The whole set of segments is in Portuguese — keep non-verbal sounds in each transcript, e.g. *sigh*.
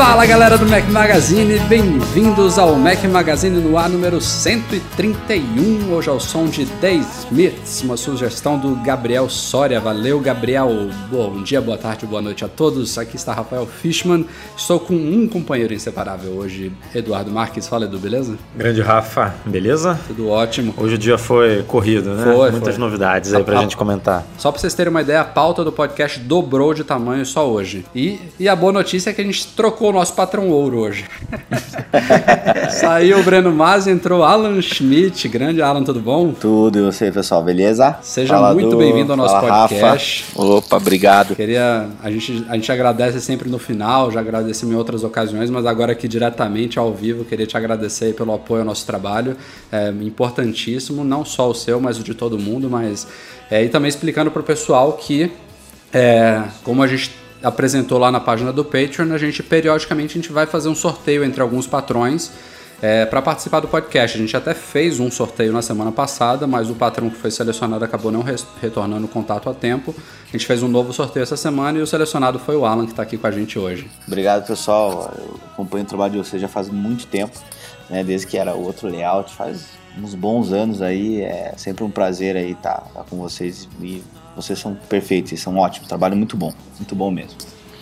Fala galera do Mac Magazine, bem-vindos ao Mac Magazine no ar número 131. Hoje é o som de The Smiths, uma sugestão do Gabriel Soria. Valeu, Gabriel. Bom dia, boa tarde, boa noite a todos. Aqui está Rafael Fishman. Estou com um companheiro inseparável hoje, Eduardo Marques. Fala, Edu, beleza? Grande Rafa, beleza? Tudo ótimo. Hoje o dia foi corrido, né? Foi, Muitas foi. novidades aí pra A- gente comentar. Só pra vocês terem uma ideia, a pauta do podcast dobrou de tamanho só hoje. E, e a boa notícia é que a gente trocou o nosso patrão ouro hoje. *laughs* Saiu o Breno Masi, entrou Alan Schmidt. Grande Alan, tudo bom? Tudo, e você, pessoal, beleza? Seja muito bem-vindo ao nosso Fala, podcast. Rafa. Opa, obrigado. Queria. A gente, a gente agradece sempre no final, já agradecemos em outras ocasiões, mas agora aqui diretamente ao vivo, queria te agradecer pelo apoio ao nosso trabalho. É importantíssimo, não só o seu, mas o de todo mundo, mas. É, e também explicando para o pessoal que, é, como a gente apresentou lá na página do Patreon, a gente periodicamente a gente vai fazer um sorteio entre alguns patrões. para participar do podcast, a gente até fez um sorteio na semana passada, mas o patrão que foi selecionado acabou não res- retornando o contato a tempo. A gente fez um novo sorteio essa semana e o selecionado foi o Alan, que está aqui com a gente hoje. Obrigado, pessoal. Eu acompanho o trabalho de vocês já faz muito tempo, né? Desde que era outro layout, faz uns bons anos aí. É sempre um prazer aí estar com vocês e vocês são perfeitos, vocês são ótimos. Trabalho muito bom, muito bom mesmo.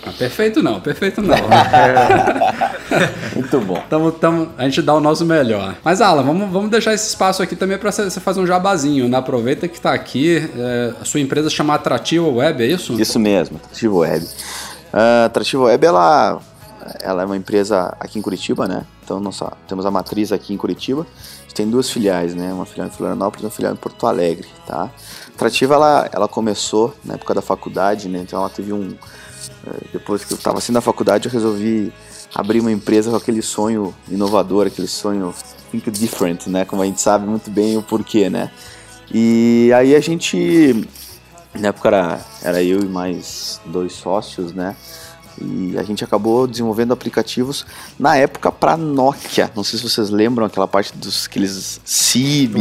Ah, perfeito não, perfeito não. *laughs* Muito bom. Tamo, tamo, a gente dá o nosso melhor. Mas, Alan, vamos, vamos deixar esse espaço aqui também para você fazer um jabazinho. Né? Aproveita que tá aqui. é, a sua empresa chama Atrativa Web, é isso? Isso mesmo, Atrativo Web. A Atrativo Web, ela, ela é uma empresa aqui em Curitiba, né? Então, nós só temos a matriz aqui em Curitiba. Gente tem duas filiais, né? Uma filial em Florianópolis e uma filial em Porto Alegre, tá? A Atrativa, ela, ela começou na época da faculdade, né? Então, ela teve um... eh, Depois que eu estava assim na faculdade, eu resolvi abrir uma empresa com aquele sonho inovador, aquele sonho think different, né? Como a gente sabe muito bem o porquê, né? E aí a gente na época era, era eu e mais dois sócios, né? E a gente acabou desenvolvendo aplicativos na época para Nokia. Não sei se vocês lembram aquela parte dos aqueles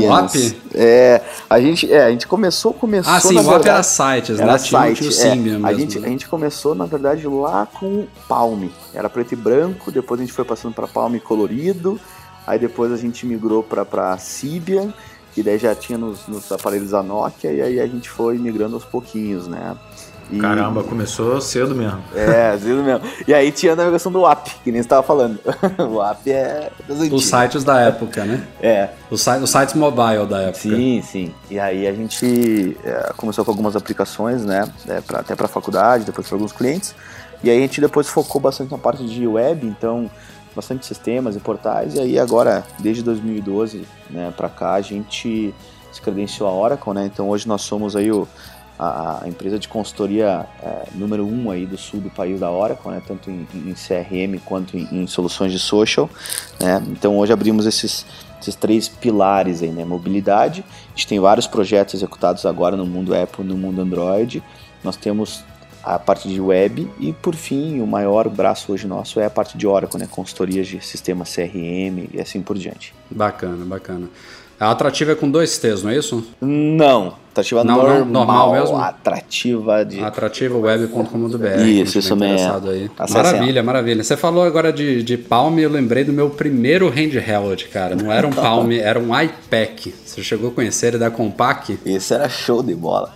app? É, a gente, é, a gente começou, começou Ah, sim, na verdade, era sites, era né? Tinha, site, tinha o é. A mesmo. gente, né? a gente começou, na verdade, lá com Palm. Era preto e branco, depois a gente foi passando para Palm colorido, aí depois a gente migrou para Symbian, que daí já tinha nos, nos aparelhos da Nokia, e aí a gente foi migrando aos pouquinhos, né? E- Caramba, começou cedo mesmo. É, vezes mesmo. E aí tinha a navegação do app, que nem você estava falando. *laughs* o app é Os sites da época, né? É, Os, si- os sites mobile da época. Sim, sim. E aí a gente é, começou com algumas aplicações, né? é, pra- até para faculdade, depois para alguns clientes. E aí a gente depois focou bastante na parte de web, então bastante sistemas e portais. E aí agora, desde 2012, né, para cá, a gente se credenciou a Oracle, né? Então hoje nós somos aí o, a, a empresa de consultoria é, número um aí do sul do país da Oracle, né? Tanto em, em CRM quanto em, em soluções de social, né? Então hoje abrimos esses esses três pilares aí, né? Mobilidade. A gente tem vários projetos executados agora no mundo Apple, no mundo Android. Nós temos a parte de web e, por fim, o maior braço hoje nosso é a parte de Oracle, né? Consultorias de sistema CRM e assim por diante. Bacana, bacana. A atrativa é com dois T's, não é isso? Não, atrativa Não, não, normal, normal mesmo? Atrativa de... Atrativaweb.com.br. Isso, isso mesmo. Aí. Maravilha, maravilha. Você falou agora de, de Palm e eu lembrei do meu primeiro handheld, cara. Não era um Palm, era um iPac. Você chegou a conhecer ele da Compaq? Esse era show de bola.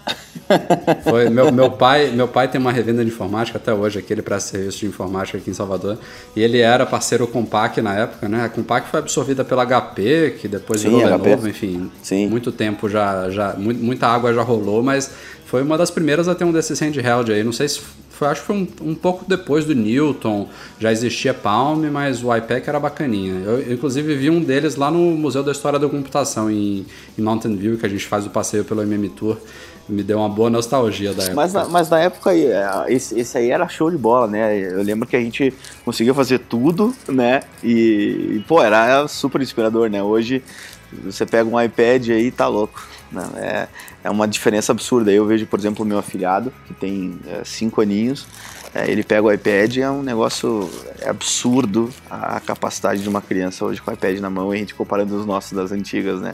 *laughs* Foi, meu, meu, pai, meu pai tem uma revenda de informática até hoje, aqui ele presta serviço de informática aqui em Salvador. E ele era parceiro Compaq na época, né? A Compaq foi absorvida pela HP, que depois Sim, virou HP. Lenovo, enfim. Sim. Muito tempo já, já mu- muita água já rolou, mas foi uma das primeiras a ter um desses handheld aí. Não sei se foi, acho que foi um, um pouco depois do Newton, já existia Palm, mas o iPad era bacaninha. Eu, eu, inclusive, vi um deles lá no Museu da História da Computação, em, em Mountain View, que a gente faz o passeio pelo MM Tour me deu uma boa nostalgia da época. Mas na, mas na época, é, esse, esse aí era show de bola, né? Eu lembro que a gente conseguia fazer tudo, né? E, e pô, era super inspirador, né? Hoje você pega um iPad aí e tá louco. Né? É, é uma diferença absurda. Eu vejo, por exemplo, o meu afilhado, que tem é, cinco aninhos, é, ele pega o iPad e é um negócio é absurdo a, a capacidade de uma criança hoje com o iPad na mão e a gente comparando os nossos das antigas, né?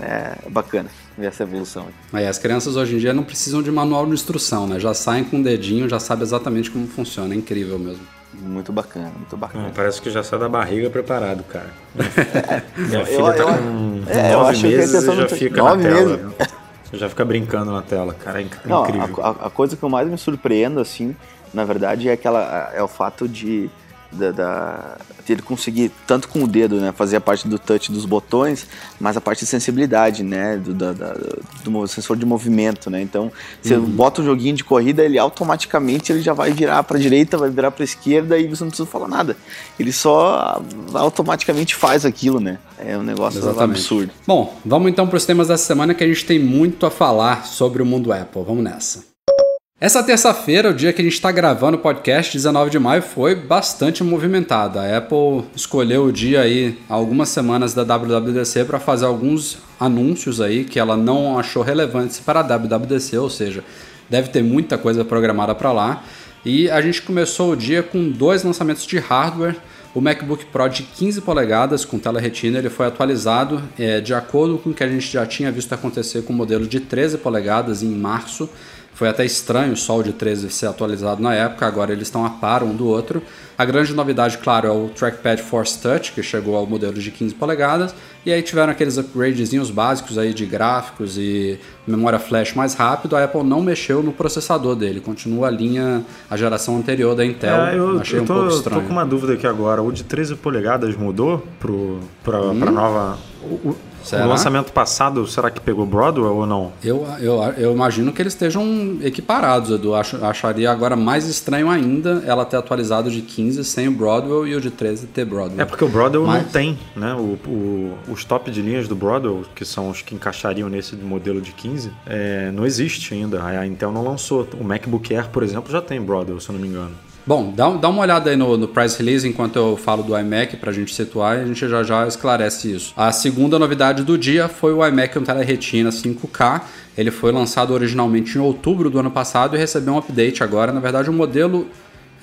É bacana ver essa evolução. Aí, as crianças hoje em dia não precisam de manual de instrução, né? Já saem com o dedinho, já sabe exatamente como funciona. É incrível mesmo. Muito bacana, muito bacana. Hum, parece que já sai da barriga preparado, cara. *laughs* É, Minha filha eu, tá com é, nove meses e já fica na tela. Já fica brincando na tela, cara. É incrível. Não, a, a, coisa que eu mais me surpreendo, assim, na verdade, é aquela é o fato de da, da, de ele conseguir, tanto com o dedo, né, fazer a parte do touch dos botões, mas a parte de sensibilidade, né, do, da, da, do sensor de movimento, né, então você uhum. bota um joguinho de corrida, ele automaticamente ele já vai virar para direita, vai virar para esquerda e você não precisa falar nada, ele só automaticamente faz aquilo, né, é um negócio Exatamente. absurdo. Bom, vamos então para os temas dessa semana que a gente tem muito a falar sobre o mundo Apple, vamos nessa. Essa terça-feira, o dia que a gente está gravando o podcast, 19 de maio, foi bastante movimentada. A Apple escolheu o dia aí, algumas semanas da WWDC, para fazer alguns anúncios aí que ela não achou relevantes para a WWDC, ou seja, deve ter muita coisa programada para lá. E a gente começou o dia com dois lançamentos de hardware. O MacBook Pro de 15 polegadas com tela retina ele foi atualizado é, de acordo com o que a gente já tinha visto acontecer com o modelo de 13 polegadas em março. Foi até estranho só o de 13 ser atualizado na época, agora eles estão a par um do outro. A grande novidade, claro, é o Trackpad Force Touch, que chegou ao modelo de 15 polegadas, e aí tiveram aqueles upgradezinhos básicos aí de gráficos e memória flash mais rápido. A Apple não mexeu no processador dele, continua a linha, a geração anterior da Intel. É, eu, Achei eu tô, um pouco estranho. Tô com uma dúvida aqui agora. O de 13 polegadas mudou para hum. nova. O, Será? O lançamento passado, será que pegou Broadwell ou não? Eu, eu, eu imagino que eles estejam equiparados, Edu. Acho, acharia agora mais estranho ainda ela ter atualizado de 15 sem o Broadwell e o de 13 ter Broadwell. É porque o Broadwell Mas... não tem, né? O, o, os top de linhas do Broadwell, que são os que encaixariam nesse modelo de 15, é, não existe ainda. A Intel não lançou. O MacBook Air, por exemplo, já tem Broadwell, se eu não me engano. Bom, dá, dá uma olhada aí no, no price release enquanto eu falo do iMac para a gente situar e a gente já já esclarece isso. A segunda novidade do dia foi o iMac tela retina 5K. Ele foi lançado originalmente em outubro do ano passado e recebeu um update agora. Na verdade, o modelo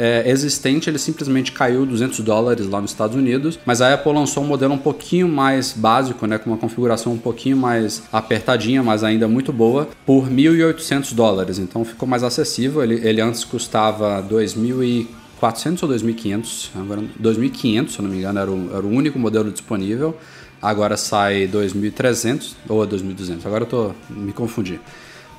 é, existente, ele simplesmente caiu 200 dólares lá nos Estados Unidos, mas a Apple lançou um modelo um pouquinho mais básico, né, com uma configuração um pouquinho mais apertadinha, mas ainda muito boa, por 1.800 dólares. Então ficou mais acessível. Ele, ele antes custava 2.400 ou 2.500, agora 2.500, se eu não me engano, era o, era o único modelo disponível. Agora sai 2.300 ou 2.200. Agora eu tô me confundi.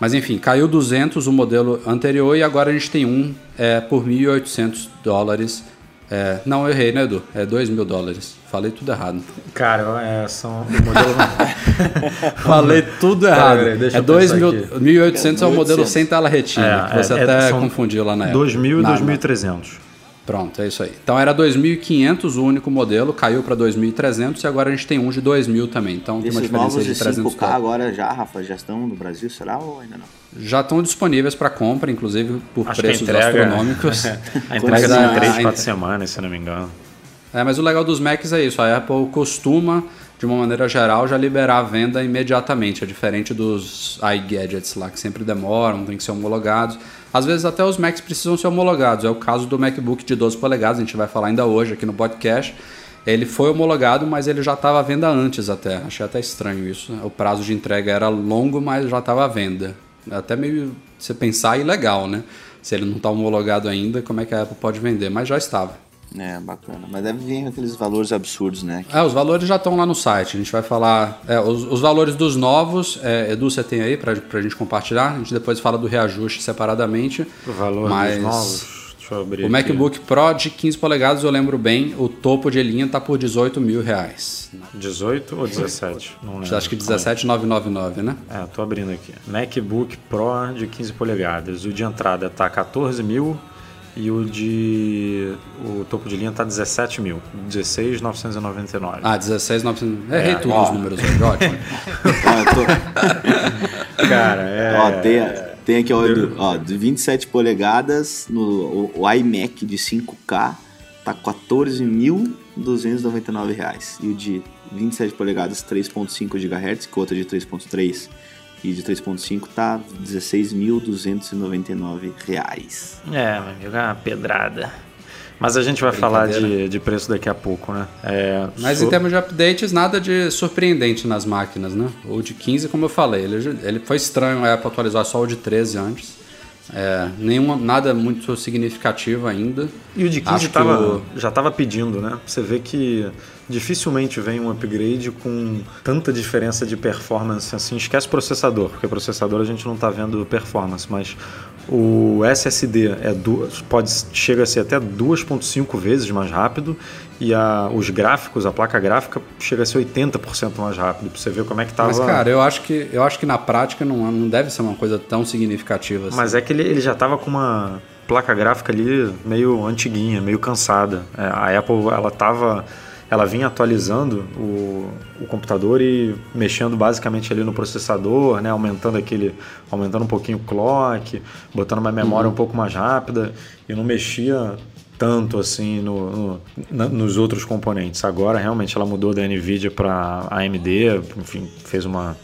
Mas enfim, caiu 200 o modelo anterior e agora a gente tem um é, por 1.800 dólares. É, não, eu errei, né, Edu? É 2 mil dólares. Falei tudo errado. Cara, é, são o modelo. *laughs* Falei tudo errado. Pera, é 1.800 é o modelo sem tela retina, é, que você é, até confundiu lá na época. 2.000 e 2.300. Pronto, é isso aí. Então era 2.500 o único modelo, caiu para 2.300 e agora a gente tem um de 2.000 também. Então Esses tem uma diferença de 300 5K dólares. agora já, Rafa, já estão no Brasil, será ou ainda não? Já estão disponíveis para compra, inclusive por Acho preços entrega, astronômicos. *laughs* a entrega está em 3, 4 semanas, se não me engano. É, mas o legal dos Macs é isso, a Apple costuma, de uma maneira geral, já liberar a venda imediatamente, é diferente dos iGadgets lá, que sempre demoram, tem que ser homologados. Às vezes até os Macs precisam ser homologados. É o caso do MacBook de 12 polegadas, a gente vai falar ainda hoje aqui no podcast. Ele foi homologado, mas ele já estava à venda antes até. Achei até estranho isso. O prazo de entrega era longo, mas já estava à venda. Até meio você pensar ilegal, né? Se ele não está homologado ainda, como é que a Apple pode vender? Mas já estava. É, bacana. Mas deve vir aqueles valores absurdos, né? É, os valores já estão lá no site. A gente vai falar. É, os, os, valores dos novos, é, Edu, você tem aí para a gente compartilhar? A gente depois fala do reajuste separadamente. O valor mas... dos novos. Deixa Deixa eu abrir O aqui. MacBook Pro de 15 polegadas, eu lembro bem, o topo de linha tá por 18 mil reais. 18 ou 17? Não lembro. Acho que 17,999, né? É, tô abrindo aqui. MacBook Pro de 15 polegadas. O de entrada tá 14 mil e o de. O topo de linha tá 17 mil. 16,999. Ah, 16,999. Errei É, tudo ó. os números hoje, ótimo. Tô- *laughs* Cara, é. Ó, tem, tem aqui, ó, do- ó, de 27 polegadas, no, o, o iMac de 5K tá 14.299 reais. E o de 27 polegadas, 3.5 GHz, que o outro é de 3.3 e de 3.5 tá 16.299 reais. É, meu amigo, é uma pedrada. Mas a gente vai falar de, de preço daqui a pouco, né? É, Mas so- em termos de updates, nada de surpreendente nas máquinas, né? O de 15, como eu falei, ele, ele foi estranho a Apple atualizar só o de 13 antes. É, nenhuma, nada muito significativo ainda. E o de 15 Acho que tava, o- já estava pedindo, né? Você vê que dificilmente vem um upgrade com tanta diferença de performance assim. Esquece processador, porque processador a gente não está vendo performance, mas o SSD é duas, pode chega a ser até 2.5 vezes mais rápido e a, os gráficos, a placa gráfica chega a ser 80% mais rápido. Pra você ver como é que tava. Mas, cara, eu acho que, eu acho que na prática não, não deve ser uma coisa tão significativa assim. Mas é que ele, ele já estava com uma placa gráfica ali meio antiguinha, meio cansada. É, a Apple, ela tava, ela vinha atualizando o, o computador e mexendo basicamente ali no processador, né, aumentando aquele, aumentando um pouquinho o clock, botando uma memória um pouco mais rápida e não mexia tanto assim no, no- nos outros componentes. Agora realmente ela mudou da Nvidia para AMD, enfim, fez uma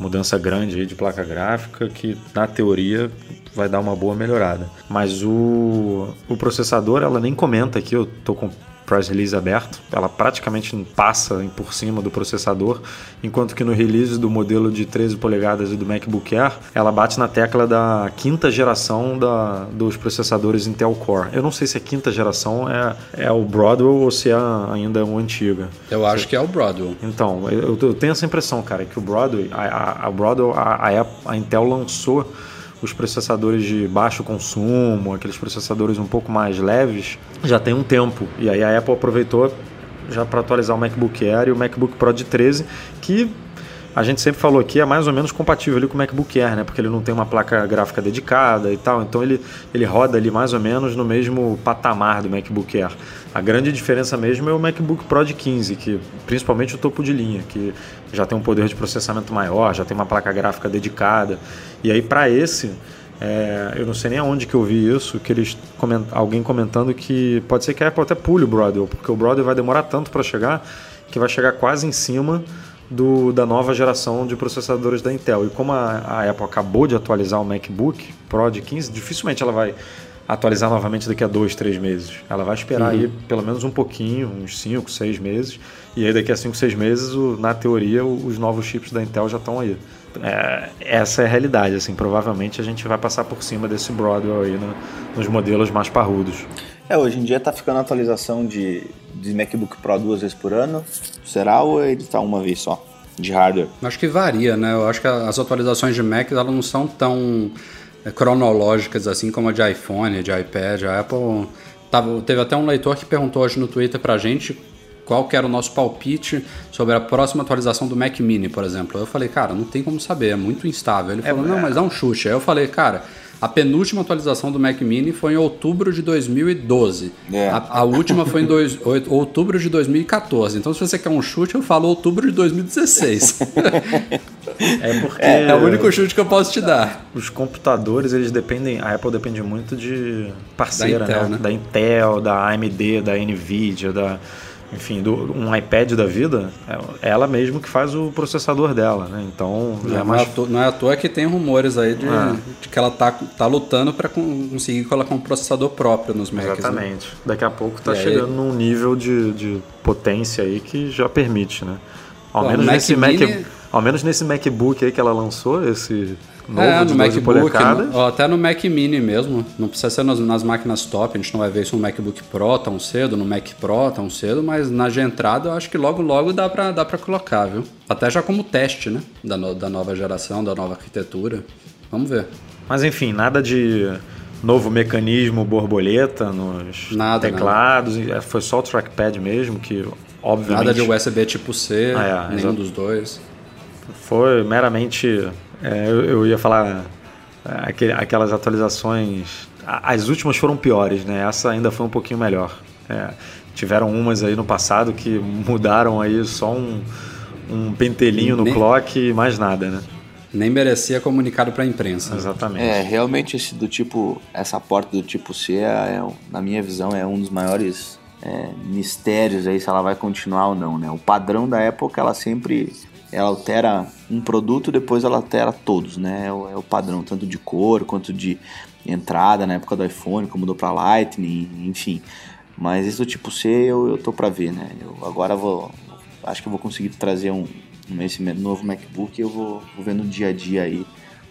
mudança grande aí de placa gráfica que na teoria vai dar uma boa melhorada. Mas o, o processador ela nem comenta aqui, eu tô com press release aberto, ela praticamente passa por cima do processador, enquanto que no release do modelo de 13 polegadas e do MacBook Air, ela bate na tecla da quinta geração da, dos processadores Intel Core. Eu não sei se a quinta geração é, é o Broadwell ou se é ainda o antiga. Eu acho que é o Broadwell. Então, eu, eu tenho essa impressão, cara, que o Broadway, a, a, a Broadwell, a, a Intel lançou os processadores de baixo consumo, aqueles processadores um pouco mais leves, já tem um tempo. E aí a Apple aproveitou já para atualizar o MacBook Air e o MacBook Pro de 13, que a gente sempre falou aqui é mais ou menos compatível ali com o MacBook Air, né? Porque ele não tem uma placa gráfica dedicada e tal, então ele, ele roda ali mais ou menos no mesmo patamar do MacBook Air. A grande diferença mesmo é o MacBook Pro de 15, que principalmente o topo de linha, que já tem um poder de processamento maior, já tem uma placa gráfica dedicada. E aí para esse, é, eu não sei nem aonde que eu vi isso, que eles coment... alguém comentando que pode ser que a Apple até pule o Broadwell, porque o Broadwell vai demorar tanto para chegar que vai chegar quase em cima do, da nova geração de processadores da Intel. E como a, a Apple acabou de atualizar o MacBook Pro de 15, dificilmente ela vai atualizar novamente daqui a dois, três meses. Ela vai esperar aí pelo menos um pouquinho, uns 5, 6 meses. E aí daqui a 5, 6 meses, o- na teoria, o- os novos chips da Intel já estão aí. É, essa é a realidade, assim, provavelmente a gente vai passar por cima desse Broadwell aí no- nos modelos mais parrudos. É, hoje em dia tá ficando atualização de, de MacBook Pro duas vezes por ano. Será ou ele tá uma vez só? De hardware? Acho que varia, né? Eu acho que as atualizações de Mac elas não são tão é, cronológicas assim como a de iPhone, de iPad. A Apple tava, teve até um leitor que perguntou hoje no Twitter pra gente qual que era o nosso palpite sobre a próxima atualização do Mac Mini, por exemplo. Eu falei, cara, não tem como saber, é muito instável. Ele falou, não, mas dá um chute. Aí eu falei, cara, a penúltima atualização do Mac Mini foi em outubro de 2012. É. A, a última foi em dois, outubro de 2014. Então, se você quer um chute, eu falo outubro de 2016. É porque é o único chute que eu posso te dar. os computadores, eles dependem, a Apple depende muito de parceira, Da Intel, né? né? Da Intel, da AMD, da Nvidia, da enfim, do, um iPad da vida, é ela mesmo que faz o processador dela, né? Então, já é Não, é mais à toa, não é à toa que tem rumores aí de, Ah. de que ela tá, tá lutando para conseguir colocar um processador próprio nos Macs. né? Exatamente. Daqui a pouco tá E aí- chegando num nível de, de potência aí que já permite, né? Ao Pô, menos Mac nesse Mac, ao menos nesse MacBook aí que ela lançou, esse novo É, de no 12 MacBook, no- ó, até no Mac Mini mesmo. Não precisa ser nas, nas máquinas top, a gente não vai ver isso no MacBook Pro tão cedo, no Mac Pro tão cedo, mas na de entrada eu acho que logo logo dá pra, dá pra colocar, viu? Até já como teste, né? Da, no- da nova geração, da nova arquitetura. Vamos ver. Mas enfim, nada de novo mecanismo borboleta nos Nada, teclados. Nada. Foi só o trackpad mesmo, que obviamente... Nada de USB tipo C, ah, é, nenhum exato. dos dois. Foi meramente... É, eu, eu, ia falar é, aquelas atualizações... As últimas foram piores, né? Essa ainda foi um pouquinho melhor. É, tiveram umas aí no passado que mudaram aí só um, um pentelinho no Nem... clock e mais nada, né? Nem merecia comunicado para a imprensa. Exatamente. É, realmente esse do tipo, essa porta do tipo C, é, é na minha visão, é um dos maiores é, mistérios aí se ela vai continuar ou não, né? O padrão da que ela sempre ela altera um produto, depois ela altera todos, né? É o, é o padrão, tanto de cor quanto de entrada na época do iPhone, como mudou para Lightning, enfim. Mas esse do tipo C eu, eu tô para ver, né? Eu agora vou, acho que eu vou conseguir trazer um, esse novo MacBook eu vou, vou ver no dia a dia aí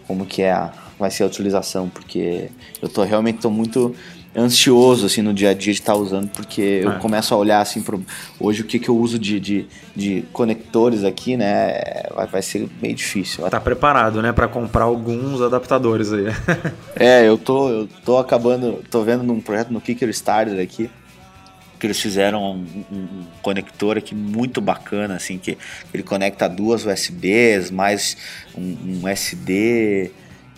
como que é a, vai ser a utilização, porque eu tô realmente tô muito ansioso assim no dia a dia de estar tá usando, porque eu é. começo a olhar assim pro, hoje o que, que eu uso de, de, de conectores aqui, né? Vai, vai ser meio difícil. Tá preparado, né, para comprar alguns adaptadores aí. *laughs* é, eu tô eu tô acabando, tô vendo num projeto no Kickstarter aqui que eles fizeram um, um, um, conector aqui muito bacana, assim, que ele conecta duas USBs, mais um, um SD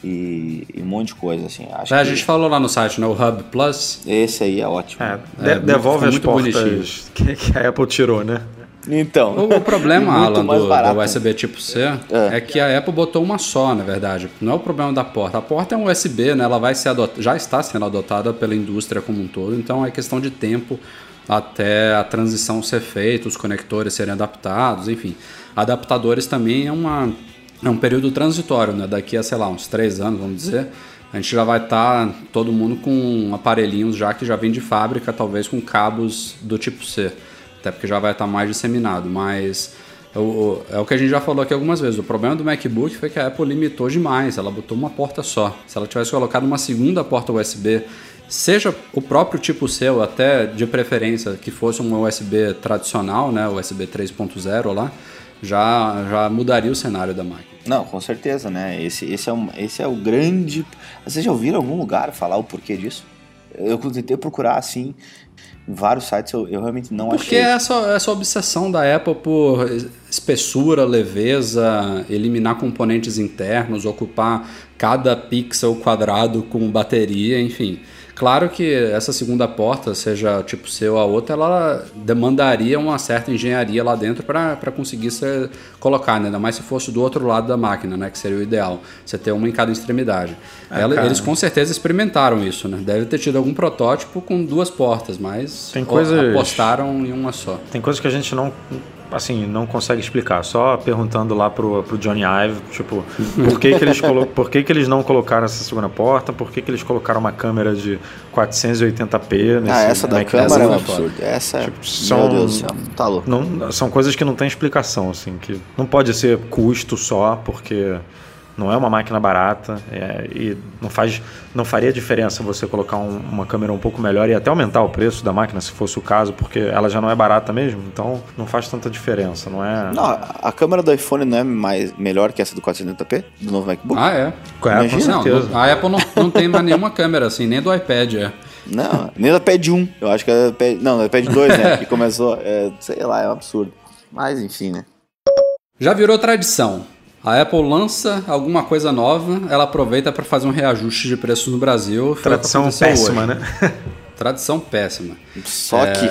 e, e, um monte de coisa, assim. Acho é, a gente falou lá no site, né, o Hub Plus. Esse aí é ótimo. É, é, devolve as portas que, que a Apple tirou, né? Então. O, o problema, *laughs* Alan, do, do, USB tipo C é. é. que a Apple botou uma só, na verdade. Não é o problema da porta. A porta é um USB, né? Ela vai ser adotada, já está sendo adotada pela indústria como um todo, então é questão de tempo até a transição ser feita, os conectores serem adaptados, enfim. Adaptadores também é, uma, é um período transitório, né? Daqui a, sei lá, uns três anos, vamos dizer, a gente já vai estar tá, todo mundo com aparelhinhos já que já vem de fábrica, talvez com cabos do tipo C, até porque já vai estar tá mais disseminado, mas é o, que a gente já falou aqui algumas vezes. O problema do MacBook foi que a Apple limitou demais, ela botou uma porta só. Se ela tivesse colocado uma segunda porta USB seja o próprio tipo seu, até de preferência que fosse um USB tradicional, né, USB 3.0 lá, já, já mudaria o cenário da máquina. Não, com certeza, né? Esse, esse, é, um, esse é o grande. Vocês já ouviram algum lugar falar o porquê disso? Eu tentei procurar assim em vários sites, eu, eu realmente não Porque achei. Porque essa, essa obsessão da Apple por espessura, leveza, eliminar componentes internos, ocupar cada pixel quadrado com bateria, enfim. Claro que essa segunda porta, seja tipo C ou a outra, ela demandaria uma certa engenharia lá dentro para conseguir ser colocada, né? ainda mais se fosse do outro lado da máquina, né? que seria o ideal, você ter uma em cada extremidade. É, ela, eles com certeza experimentaram isso, né? deve ter tido algum protótipo com duas portas, mas Tem coisas... apostaram em uma só. Tem coisas que a gente não assim, não consegue explicar. Só perguntando lá pro, pro Johnny Ive, tipo, por que, que eles colo *laughs* por que, que eles não colocaram essa segunda porta? Por que, que eles colocaram uma câmera de 480p nesse Ah, essa da câmera é um absurdo. Essa é, tipo, são, meu Deus do céu, tá louco. Não, são coisas que não tem explicação, assim, que não pode ser custo só, porque não é uma máquina barata é, e não, faz, não faria diferença você colocar um, uma câmera um pouco melhor e até aumentar o preço da máquina, se fosse o caso, porque ela já não é barata mesmo, então não faz tanta diferença, não é? Não, a câmera do iPhone não é mais, melhor que essa do 480p, do novo MacBook? Ah, é? é com certeza. Não, a Apple não, não tem mais nenhuma câmera assim, nem do iPad, é. Não, nem do iPad 1, eu acho que é do iPad, não, do iPad 2, né, que começou, é, sei lá, é um absurdo. Mas enfim, né. Já virou tradição. A Apple lança alguma coisa nova, ela aproveita para fazer um reajuste de preços no Brasil. Tradição péssima, hoje. né? *laughs* Tradição péssima. Só é, que.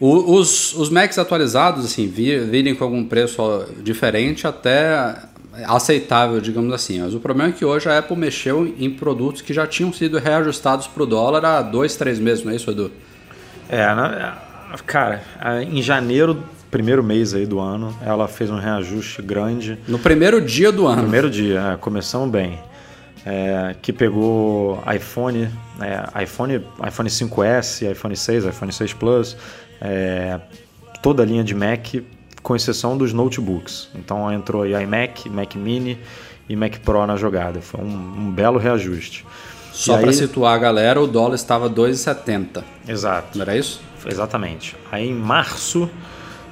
os, os Macs atualizados, assim, virem com algum preço diferente até aceitável, digamos assim. Mas o problema é que hoje a Apple mexeu em produtos que já tinham sido reajustados para o dólar há dois, três meses, não é isso, Edu? É, cara, em janeiro primeiro mês aí do ano, ela fez um reajuste grande. No primeiro dia do ano. Primeiro dia, é, começamos bem. É, que pegou iPhone, é, iPhone, iPhone 5S, iPhone 6, iPhone 6 Plus, é, toda a linha de Mac, com exceção dos notebooks. Então entrou aí iMac, Mac Mini e Mac Pro na jogada. Foi um, um belo reajuste. Só para situar a galera, o dólar estava 2,70. Exato. Não era isso? Exatamente. Aí em março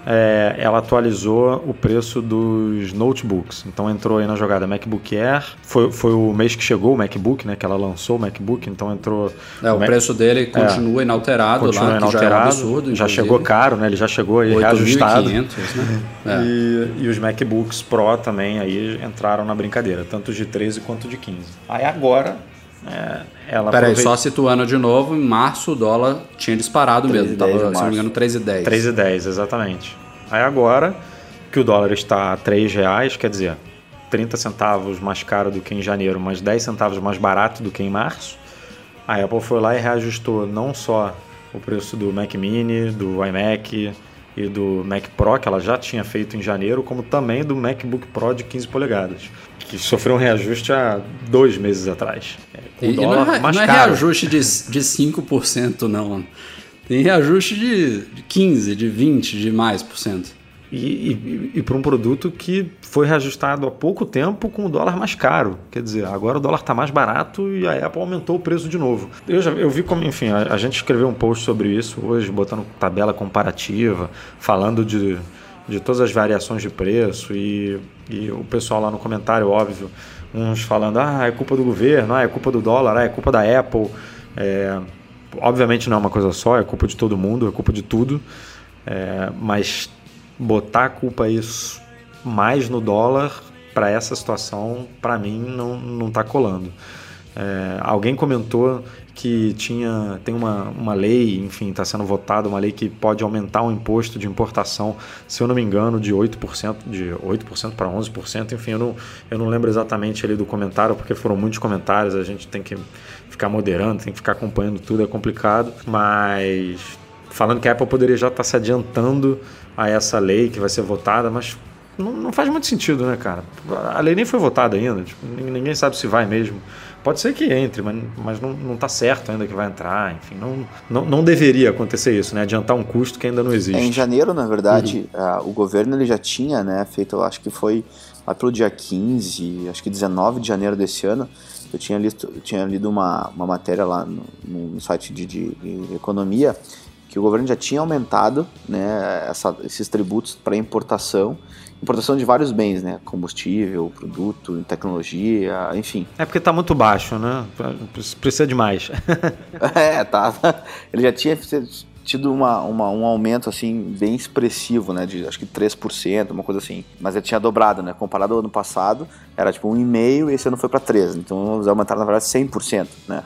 é, ela atualizou o preço dos notebooks. Então entrou aí na jogada MacBook Air. Foi, foi o mês que chegou o MacBook, né? Que ela lançou o MacBook, então entrou. É, o, o preço dele continua é, inalterado continua lá, inalterado, já é um absurdo. Já chegou caro, né? Ele já chegou aí 8, reajustado. 500, né? *laughs* é. e, e os MacBooks Pro também aí entraram na brincadeira, tanto de 13 quanto de 15. Aí agora é, ela Peraí, aproveita... só situando de novo, em março o dólar tinha disparado mesmo, tava, se não me engano, 3,10. 3,10, exatamente. Aí agora que o dólar está a 3 reais, quer dizer, 30 centavos mais caro do que em janeiro, mas 10 centavos mais barato do que em março, a Apple foi lá e reajustou não só o preço do Mac Mini, do iMac e do Mac Pro, que ela já tinha feito em janeiro, como também do MacBook Pro de 15 polegadas que sofreu um reajuste há dois meses atrás. É, o e dólar não é, mais não é caro. reajuste de, de 5%, não. Tem reajuste de, de 15%, de 20%, de mais por cento. E, e, e para um produto que foi reajustado há pouco tempo com o dólar mais caro. Quer dizer, agora o dólar está mais barato e a Apple aumentou o preço de novo. Eu, já, eu vi como, enfim, a, a gente escreveu um post sobre isso hoje, botando tabela comparativa, falando de de todas as variações de preço e, e o pessoal lá no comentário, óbvio, uns falando, ah, é culpa do governo, ah, é culpa do dólar, ah, é culpa da Apple. É, obviamente não é uma coisa só, é culpa de todo mundo, é culpa de tudo, é, mas botar a culpa isso mais no dólar para essa situação, para mim, não, não tá colando. É, alguém comentou que tinha tem uma, uma lei, enfim, está sendo votada uma lei que pode aumentar o imposto de importação, se eu não me engano, de 8%, de 8% para 11%, enfim, eu não, eu não lembro exatamente ali do comentário, porque foram muitos comentários, a gente tem que ficar moderando, tem que ficar acompanhando tudo, é complicado, mas falando que a Apple poderia já estar tá se adiantando a essa lei que vai ser votada, mas não, não faz muito sentido, né, cara? A lei nem foi votada ainda, tipo, ninguém sabe se vai mesmo. Pode ser que entre, mas, mas não, não tá certo ainda que vai entrar. Enfim, não, não, não deveria acontecer isso, né? Adiantar um custo que ainda não existe. É, em janeiro, na verdade, uhum. o governo ele já tinha né, feito, acho que foi lá pelo dia 15, acho que 19 de janeiro desse ano, eu tinha lido, eu tinha lido uma, uma matéria lá no, no site de, de, de economia que o governo já tinha aumentado né, essa, esses tributos para importação importação de vários bens, né? Combustível, produto, tecnologia, enfim. É porque está muito baixo, né? Precisa de mais. *laughs* é, tá. Ele já tinha tido uma, uma, um aumento assim bem expressivo, né, de acho que 3%, uma coisa assim. Mas ele tinha dobrado, né? Comparado ao ano passado, era tipo 1,5 e esse ano foi para 3. Então eles aumentaram na verdade 100%, né?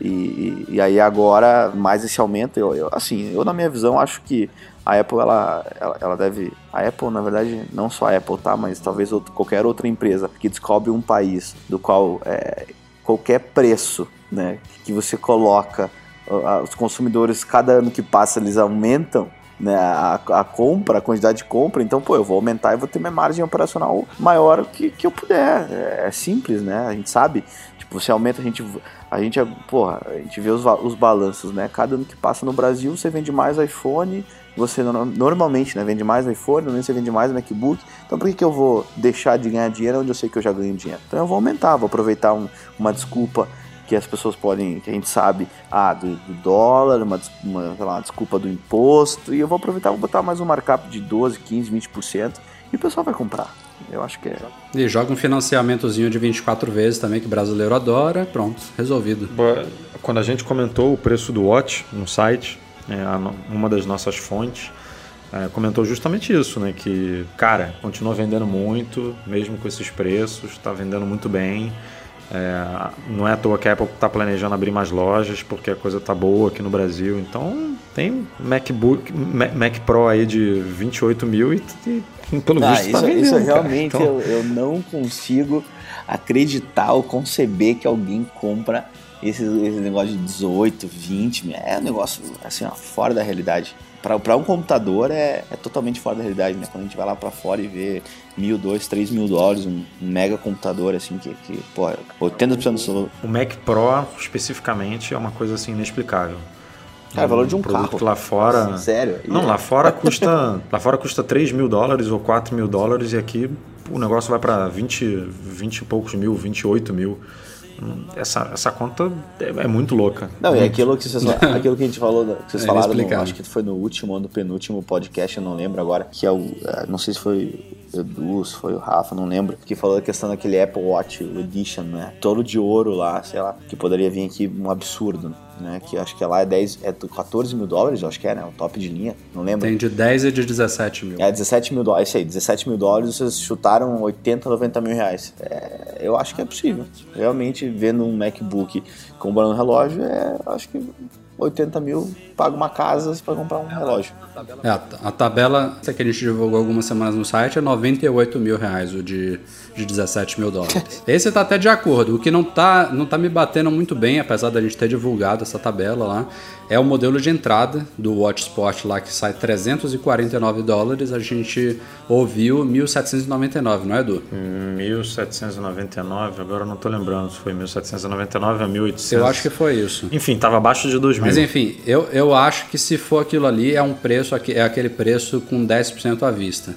E, e, aí agora mais esse aumento, eu, eu, assim, eu na minha visão acho que a Apple ela, ela, ela, deve. A Apple, na verdade, não só a Apple, tá? Mas talvez outro, qualquer outra empresa que descobre um país do qual é, qualquer preço né, que você coloca, os consumidores, cada ano que passa, eles aumentam. Né, a, a, compra, a quantidade de compra, então, pô, eu vou aumentar e vou ter minha margem operacional maior que, que eu puder. É, é simples, né? A gente sabe. Tipo, você aumenta, a gente, a gente, porra, a gente vê os, os balanços, né? Cada ano que passa no Brasil, você vende mais iPhone, você normalmente né, vende mais iPhone, normalmente você vende mais MacBook. Então por que, que eu vou deixar de ganhar dinheiro onde eu sei que eu já ganho dinheiro? Então eu vou aumentar, vou aproveitar um, uma desculpa que as pessoas podem, que a gente sabe, ah, do, do dólar, uma, uma, lá, desculpa do imposto, e eu vou aproveitar, vou botar mais um markup de 12, 15, 20%, e o pessoal vai comprar. Eu acho que é. E joga um financiamentozinho de 24 vezes também, que o brasileiro adora, pronto, resolvido. Quando a gente comentou o preço do Watch no site, é, uma das nossas fontes, é, comentou justamente isso, né? Que, cara, continua vendendo muito, mesmo com esses preços, está vendendo muito bem. É, não é à toa que a Apple está planejando abrir mais lojas, porque a coisa tá boa aqui no Brasil. Então, tem MacBook, Mac Pro aí de 28 mil e, e pelo ah, visto tá isso, tá vendendo. Isso realmente então... eu, eu não consigo acreditar ou conceber que alguém compra esse, esse negócio de 18, 20, é um negócio assim, ó, fora da realidade. Para um computador é, é totalmente fora da realidade, né? Quando a gente vai lá para fora e vê mil, dois, três mil dólares, um, mega computador, assim, que, que pô, 80% do... O Mac Pro, especificamente, é uma coisa, assim, inexplicável. Cara, o valor de um carro. lá fora. Nossa, sério? Não, lá fora *laughs* custa. lá fora custa 3 mil dólares ou 4 mil dólares e aqui o negócio vai para 20, 20 e poucos mil, 28 mil. Essa, essa conta é, é muito louca. Não, e aquilo que, vocês, *laughs* aquilo que a gente falou, que vocês É falaram, no, acho que foi no último ou no penúltimo podcast, eu não lembro agora, que é o. é, Não sei se foi o Edu, se foi o Rafa, não lembro, que falou da questão daquele Apple Watch Edition, né? Todo de ouro lá, sei lá, que poderia vir aqui um absurdo, né? Que acho que lá é 10, é 14 mil dólares, eu acho que é, né? O top de linha, não lembro. Tem de 10 e de 17 mil. É 17 mil dólares, isso aí, 17 mil dólares, vocês chutaram 80, 90 mil reais. É, eu acho que é possível. Realmente, vendo um MacBook comprando um relógio, é, acho que 80 mil paga uma casa para comprar um relógio. É, a, a tabela essa que a gente divulgou algumas semanas no site é 98 mil reais, o de, de 17 mil dólares. *laughs* Esse tá até de acordo. O que não tá, não tá me batendo muito bem, apesar da gente ter divulgado essa tabela lá, é o modelo de entrada do Watch Sport lá, que sai 349 dólares. A gente ouviu 1.799, não é, Edu? 1799, agora eu não tô lembrando se foi 1799 ou 1800. Eu acho que foi isso. Enfim, tava abaixo de 2000. Mas enfim, eu, eu acho que se for aquilo ali, é um preço, é aquele preço com 10% à vista.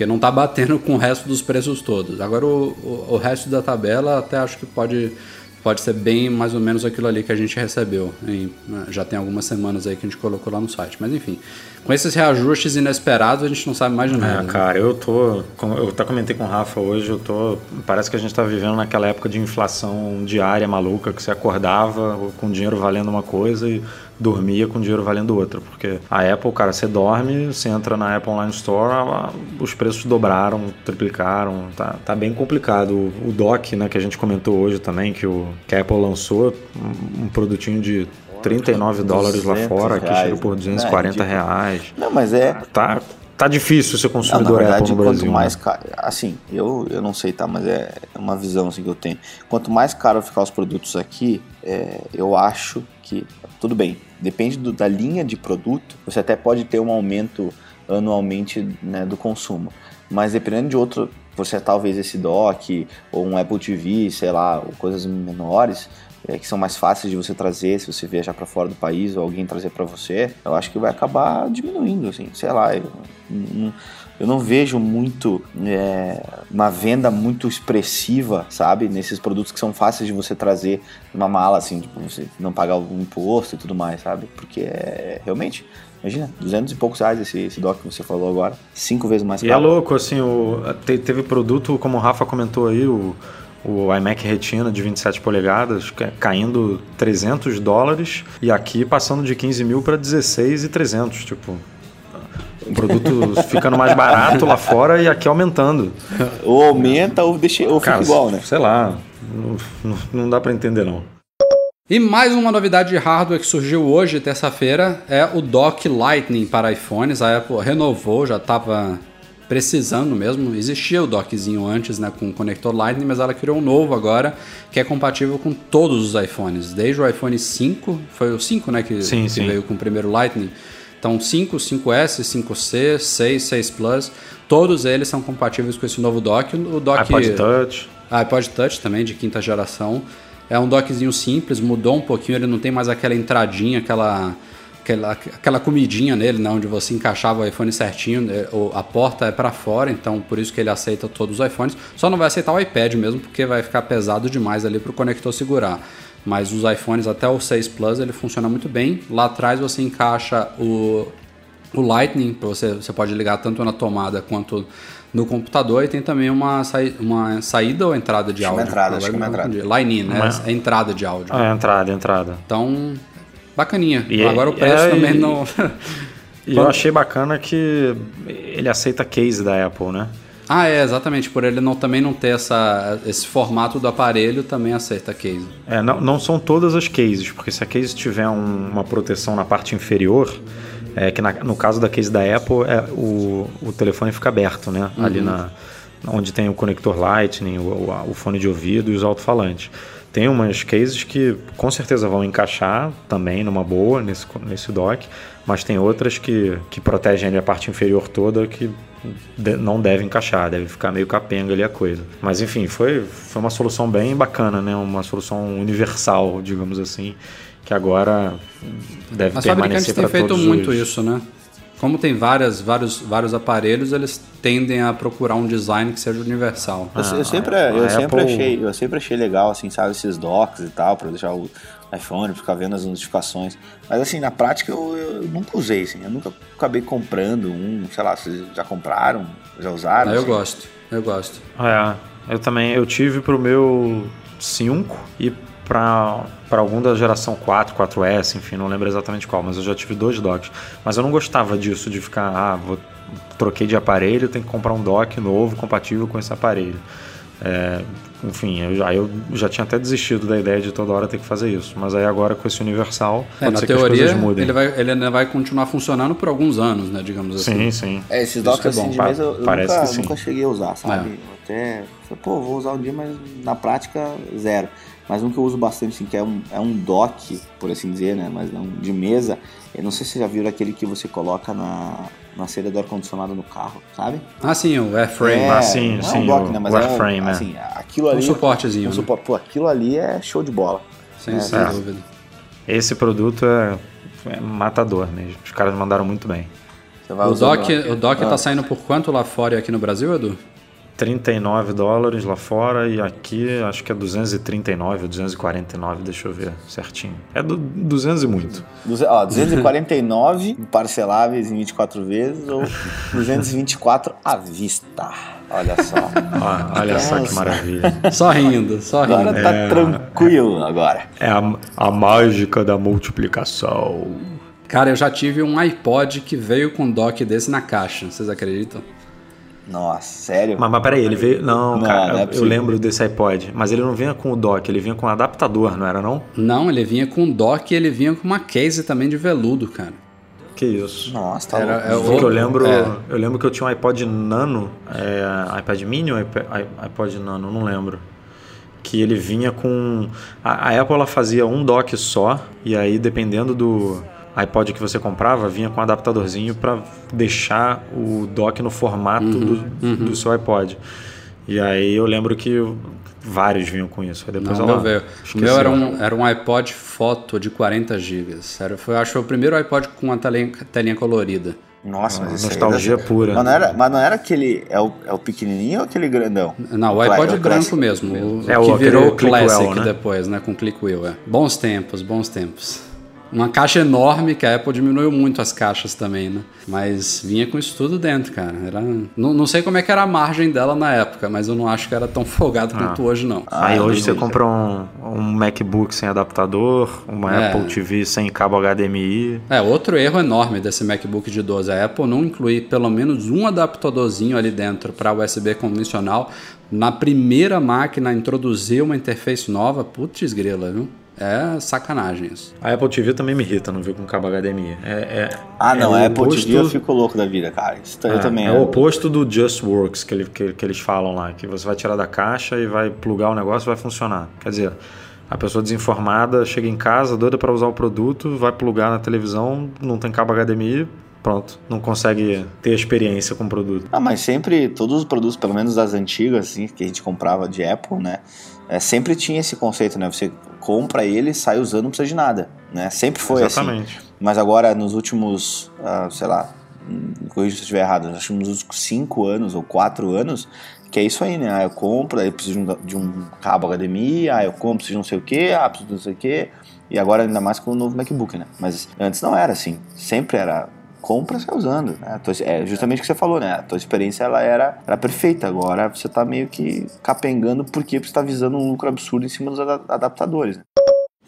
Porque não tá batendo com o resto dos preços todos. Agora o, o, o resto da tabela até acho que pode, pode ser bem mais ou menos aquilo ali que a gente recebeu. em- já tem algumas semanas aí que a gente colocou lá no site. Mas enfim, com esses reajustes inesperados a gente não sabe mais de nada. É, né? cara, eu tô. Eu até comentei com o Rafa hoje, eu tô. Parece que a gente tá vivendo naquela época de inflação diária maluca, que você acordava com dinheiro valendo uma coisa e dormia com dinheiro valendo outra. Porque a Apple, cara, você dorme, você entra na Apple Online Store, a- os preços dobraram, triplicaram, tá, tá bem complicado. O, o dock, né, que a gente comentou hoje também, que, o, que a Apple lançou, um, um produtinho de 39 dólares lá 200 fora, reais, chega por né? 240 É, reais. Não, mas é. Tá, tá difícil ser Não, na consumidor verdade, Apple no quanto Brasil. mais né? caro. Assim, eu, eu não sei, tá? Mas é uma visão assim, que eu tenho. Quanto mais caro ficar os produtos aqui, é, eu acho que. Tudo bem, depende do- da linha de produto, você até pode ter um aumento anualmente né, do consumo. Mas dependendo de outro, você talvez esse dock ou um Apple TV, sei lá, coisas menores. é, que são mais fáceis de você trazer se você viajar para fora do país ou alguém trazer para você, eu acho que vai acabar diminuindo, assim, sei lá, eu, eu não vejo muito é, uma venda muito expressiva, sabe? Nesses produtos que são fáceis de você trazer numa mala, assim, tipo, você não pagar o imposto e tudo mais, sabe? Porque é realmente, imagina, 200 e poucos reais esse, esse dock que você falou agora, cinco vezes mais E é caro. louco, assim, o, te- teve produto, como o Rafa comentou aí, o, o iMac Retina de 27 polegadas ca- caindo 300 dólares e aqui passando de 15 mil para 16 e 300, tipo... O produto ficando mais barato lá fora e aqui aumentando. Ou aumenta ou, deixa, ou fica Cara, igual, né? sei lá, não, não- não dá para entender não. E mais uma novidade de hardware que surgiu hoje, terça-feira, é o dock Lightning para iPhones. A Apple renovou, já estava precisando mesmo. Existia o dockzinho antes, né, com o conector Lightning, mas ela criou um novo agora, que é compatível com todos os iPhones. Desde o iPhone 5, foi o 5, né, que, Sim, que sim. veio com o primeiro Lightning. Então 5, 5S, 5C, 6, 6 Plus, todos eles são compatíveis com esse novo dock. O dock iPod Touch. iPod Touch também, de quinta geração. É um dockzinho simples, mudou um pouquinho, ele não tem mais aquela entradinha, aquela, aquela, aquela comidinha nele, né, onde você encaixava o iPhone certinho, né, a porta é para fora, então por isso que ele aceita todos os iPhones. Só não vai aceitar o iPad mesmo, porque vai ficar pesado demais ali para o conector segurar. Mas os iPhones até o 6 Plus ele funciona muito bem. Lá atrás você encaixa o, o Lightning, você, você pode ligar tanto na tomada quanto no computador e tem também uma, saí- uma saída ou entrada de Acho é áudio. entrada, acho que é uma entrada. confundi. Line-in, né? Uma- É entrada de áudio. Ah, entrada, entrada. Então, bacaninha. E Agora é- o preço é, também e- não... *laughs* E eu achei bacana que ele aceita case da Apple, né? Ah, é, exatamente. Por ele não, também não ter essa, esse formato do aparelho, também aceita case. É, não, não são todas as cases, porque se a case tiver um- uma proteção na parte inferior, é que na- no caso da case da Apple, é, o, o telefone fica aberto, né? Ali na, onde tem o conector Lightning, o, o- o fone de ouvido e os alto-falantes. Tem umas cases que com certeza vão encaixar também numa boa nesse, nesse dock, mas tem outras que, que protegem a parte inferior toda que de- não deve encaixar, deve ficar meio capenga ali a coisa. Mas enfim, foi, foi uma solução bem bacana, né? Uma solução universal, digamos assim, que agora deve As fabricantes permanecer têm para feito todos muito os... isso, né? como tem várias, vários, vários aparelhos, eles tendem a procurar um design que seja universal. Eu, eu sempre, eu sempre achei, eu sempre achei legal, assim, sabe, esses docks e tal, para deixar o iPhone, ficar vendo as notificações. Mas assim, na prática eu, eu nunca usei, assim, eu nunca acabei comprando um, sei lá, vocês já compraram, já usaram? Ah, eu assim? gosto, eu gosto. É, eu também, eu tive pro meu 5 e para algum da geração 4, 4S, enfim, não lembro exatamente qual, mas eu já tive dois docks. Mas eu não gostava disso, de ficar, ah, vou, troquei de aparelho, tenho que comprar um dock novo compatível com esse aparelho. É, enfim, eu já, eu já tinha até desistido da ideia de toda hora ter que fazer isso. Mas aí agora com esse universal, É, pode na ser que as teoria, coisas mudem. ele, vai, ele ainda vai continuar funcionando por alguns anos, né? Digamos assim. Sim, sim. É, esses docks que é assim bom, de mesa eu, parece nunca, que sim. nunca cheguei a usar, sabe? Eu até, falei, pô, vou usar um dia, mas na prática, zero. Mas um que eu uso bastante, assim, que é um, é um dock, por assim dizer, né? Mas não de mesa. Eu não sei se você já viu aquele que você coloca na, na saída do ar-condicionado no carro, sabe? Ah, sim, o airframe. Ah, sim, não é sim, um dock, o- né? Mas o é um, airframe, é. assim, aquilo Um ali... suportezinho, Um né? suporte. Pô, aquilo ali é show de bola. Sim, É, sem é. dúvida. Esse produto é, é matador mesmo. Os caras mandaram muito bem. Você vai O dock, o dock Ah. tá saindo por quanto lá fora e aqui no Brasil, Edu? 39 dólares lá fora e aqui acho que é 239 ou 249, deixa eu ver certinho. É do 200 e muito. Duze- Ó, 249 parceláveis em 24 vezes ou *laughs* 224 à vista. Olha só. *laughs* Ó, olha só que Nossa. maravilha. Só rindo, só rindo. Agora tá tranquilo agora. É a, a mágica da multiplicação. Cara, eu já tive um iPod que veio com um dock desse na caixa, vocês acreditam? Nossa, sério? Mas, mas peraí, ele veio. Não, Não, cara, não é eu lembro desse iPod. Mas ele não vinha com o dock, ele vinha com o adaptador, não era não? Não, ele vinha com um dock e ele vinha com uma case também de veludo, cara. Que isso. Nossa, tá Era- louco. é o- Porque eu lembro, É. eu lembro que eu tinha um iPod Nano, é, iPad Mini ou iPod Nano, não lembro. Que ele vinha com. A, a Apple ela fazia um dock só, e aí dependendo do iPod que você comprava, vinha com um adaptadorzinho para deixar o dock no formato Uhum, do, do seu iPod. E aí eu lembro que vários vinham com isso. Aí depois Não, ela meu veio. O meu era um, era um iPod foto de 40 GB. Era, foi, acho que foi o primeiro iPod com uma telinha, telinha colorida. Nossa, mas isso aí Nostalgia pura. Mas não, era, mas não era aquele. É o, é o pequenininho ou aquele grandão? Não, o iPod é branco mesmo. O, É, que o- virou aquele o Classic Clickwell, né? depois, né? Com Click Wheel. É. Bons tempos, bons tempos. Uma caixa enorme, que a Apple diminuiu muito as caixas também, né? Mas vinha com isso tudo dentro, cara. Era... Não, não sei como é que era a margem dela na época, mas eu não acho que era tão *laughs* folgado quanto hoje, não. Aí Ah, hoje você compra um, um MacBook sem adaptador, uma É. Apple TV sem cabo HDMI. É, outro erro enorme desse MacBook de 12. A Apple não incluir pelo menos um adaptadorzinho ali dentro para USB convencional. Na primeira máquina, introduzir uma interface nova, putz grila, viu? É sacanagem isso. A Apple TV também me irrita, não viu com cabo HDMI. É, é- Ah, não, é a o Apple oposto- TV eu fico louco da vida, cara. Isso eu é, também. é o oposto do Just Works que, ele- que- que eles falam lá, que você vai tirar da caixa e vai plugar o negócio e vai funcionar. Quer dizer, a pessoa desinformada chega em casa, doida para usar o produto, vai plugar na televisão, não tem cabo HDMI, pronto, não consegue ter experiência com o produto. Ah, mas sempre, todos os produtos, pelo menos das antigas, assim, que a gente comprava de Apple, né? É, sempre tinha esse conceito, né? Você compra ele, sai usando, não precisa de nada, né? Sempre foi assim. Exatamente. Mas agora, nos últimos, ah, sei lá, hum, corrija se eu estiver errado, acho que nos últimos cinco anos ou quatro anos, que é isso aí, né? Ah, eu compro, aí eu preciso de um, de um cabo HDMI, ah, eu compro, preciso de não sei o quê, ah, preciso de não sei o quê. E agora ainda mais com o novo MacBook, né? Mas antes não era assim. Sempre era compra, sai usando. Né? É justamente o que você falou, né? A tua experiência ela era, era perfeita. Agora você tá meio que capengando porque você tá visando um lucro absurdo em cima dos ada- adaptadores. Né?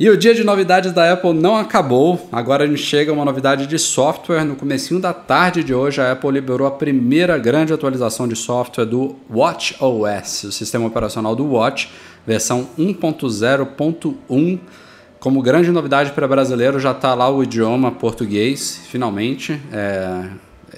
E o dia de novidades da Apple não acabou. Agora a gente chega a uma novidade de software. No comecinho da tarde de hoje, a Apple liberou a primeira grande atualização de software do Watch OS, o sistema operacional do Watch, versão 1.0.1. Como grande novidade para brasileiro, já está lá o idioma português, finalmente, é,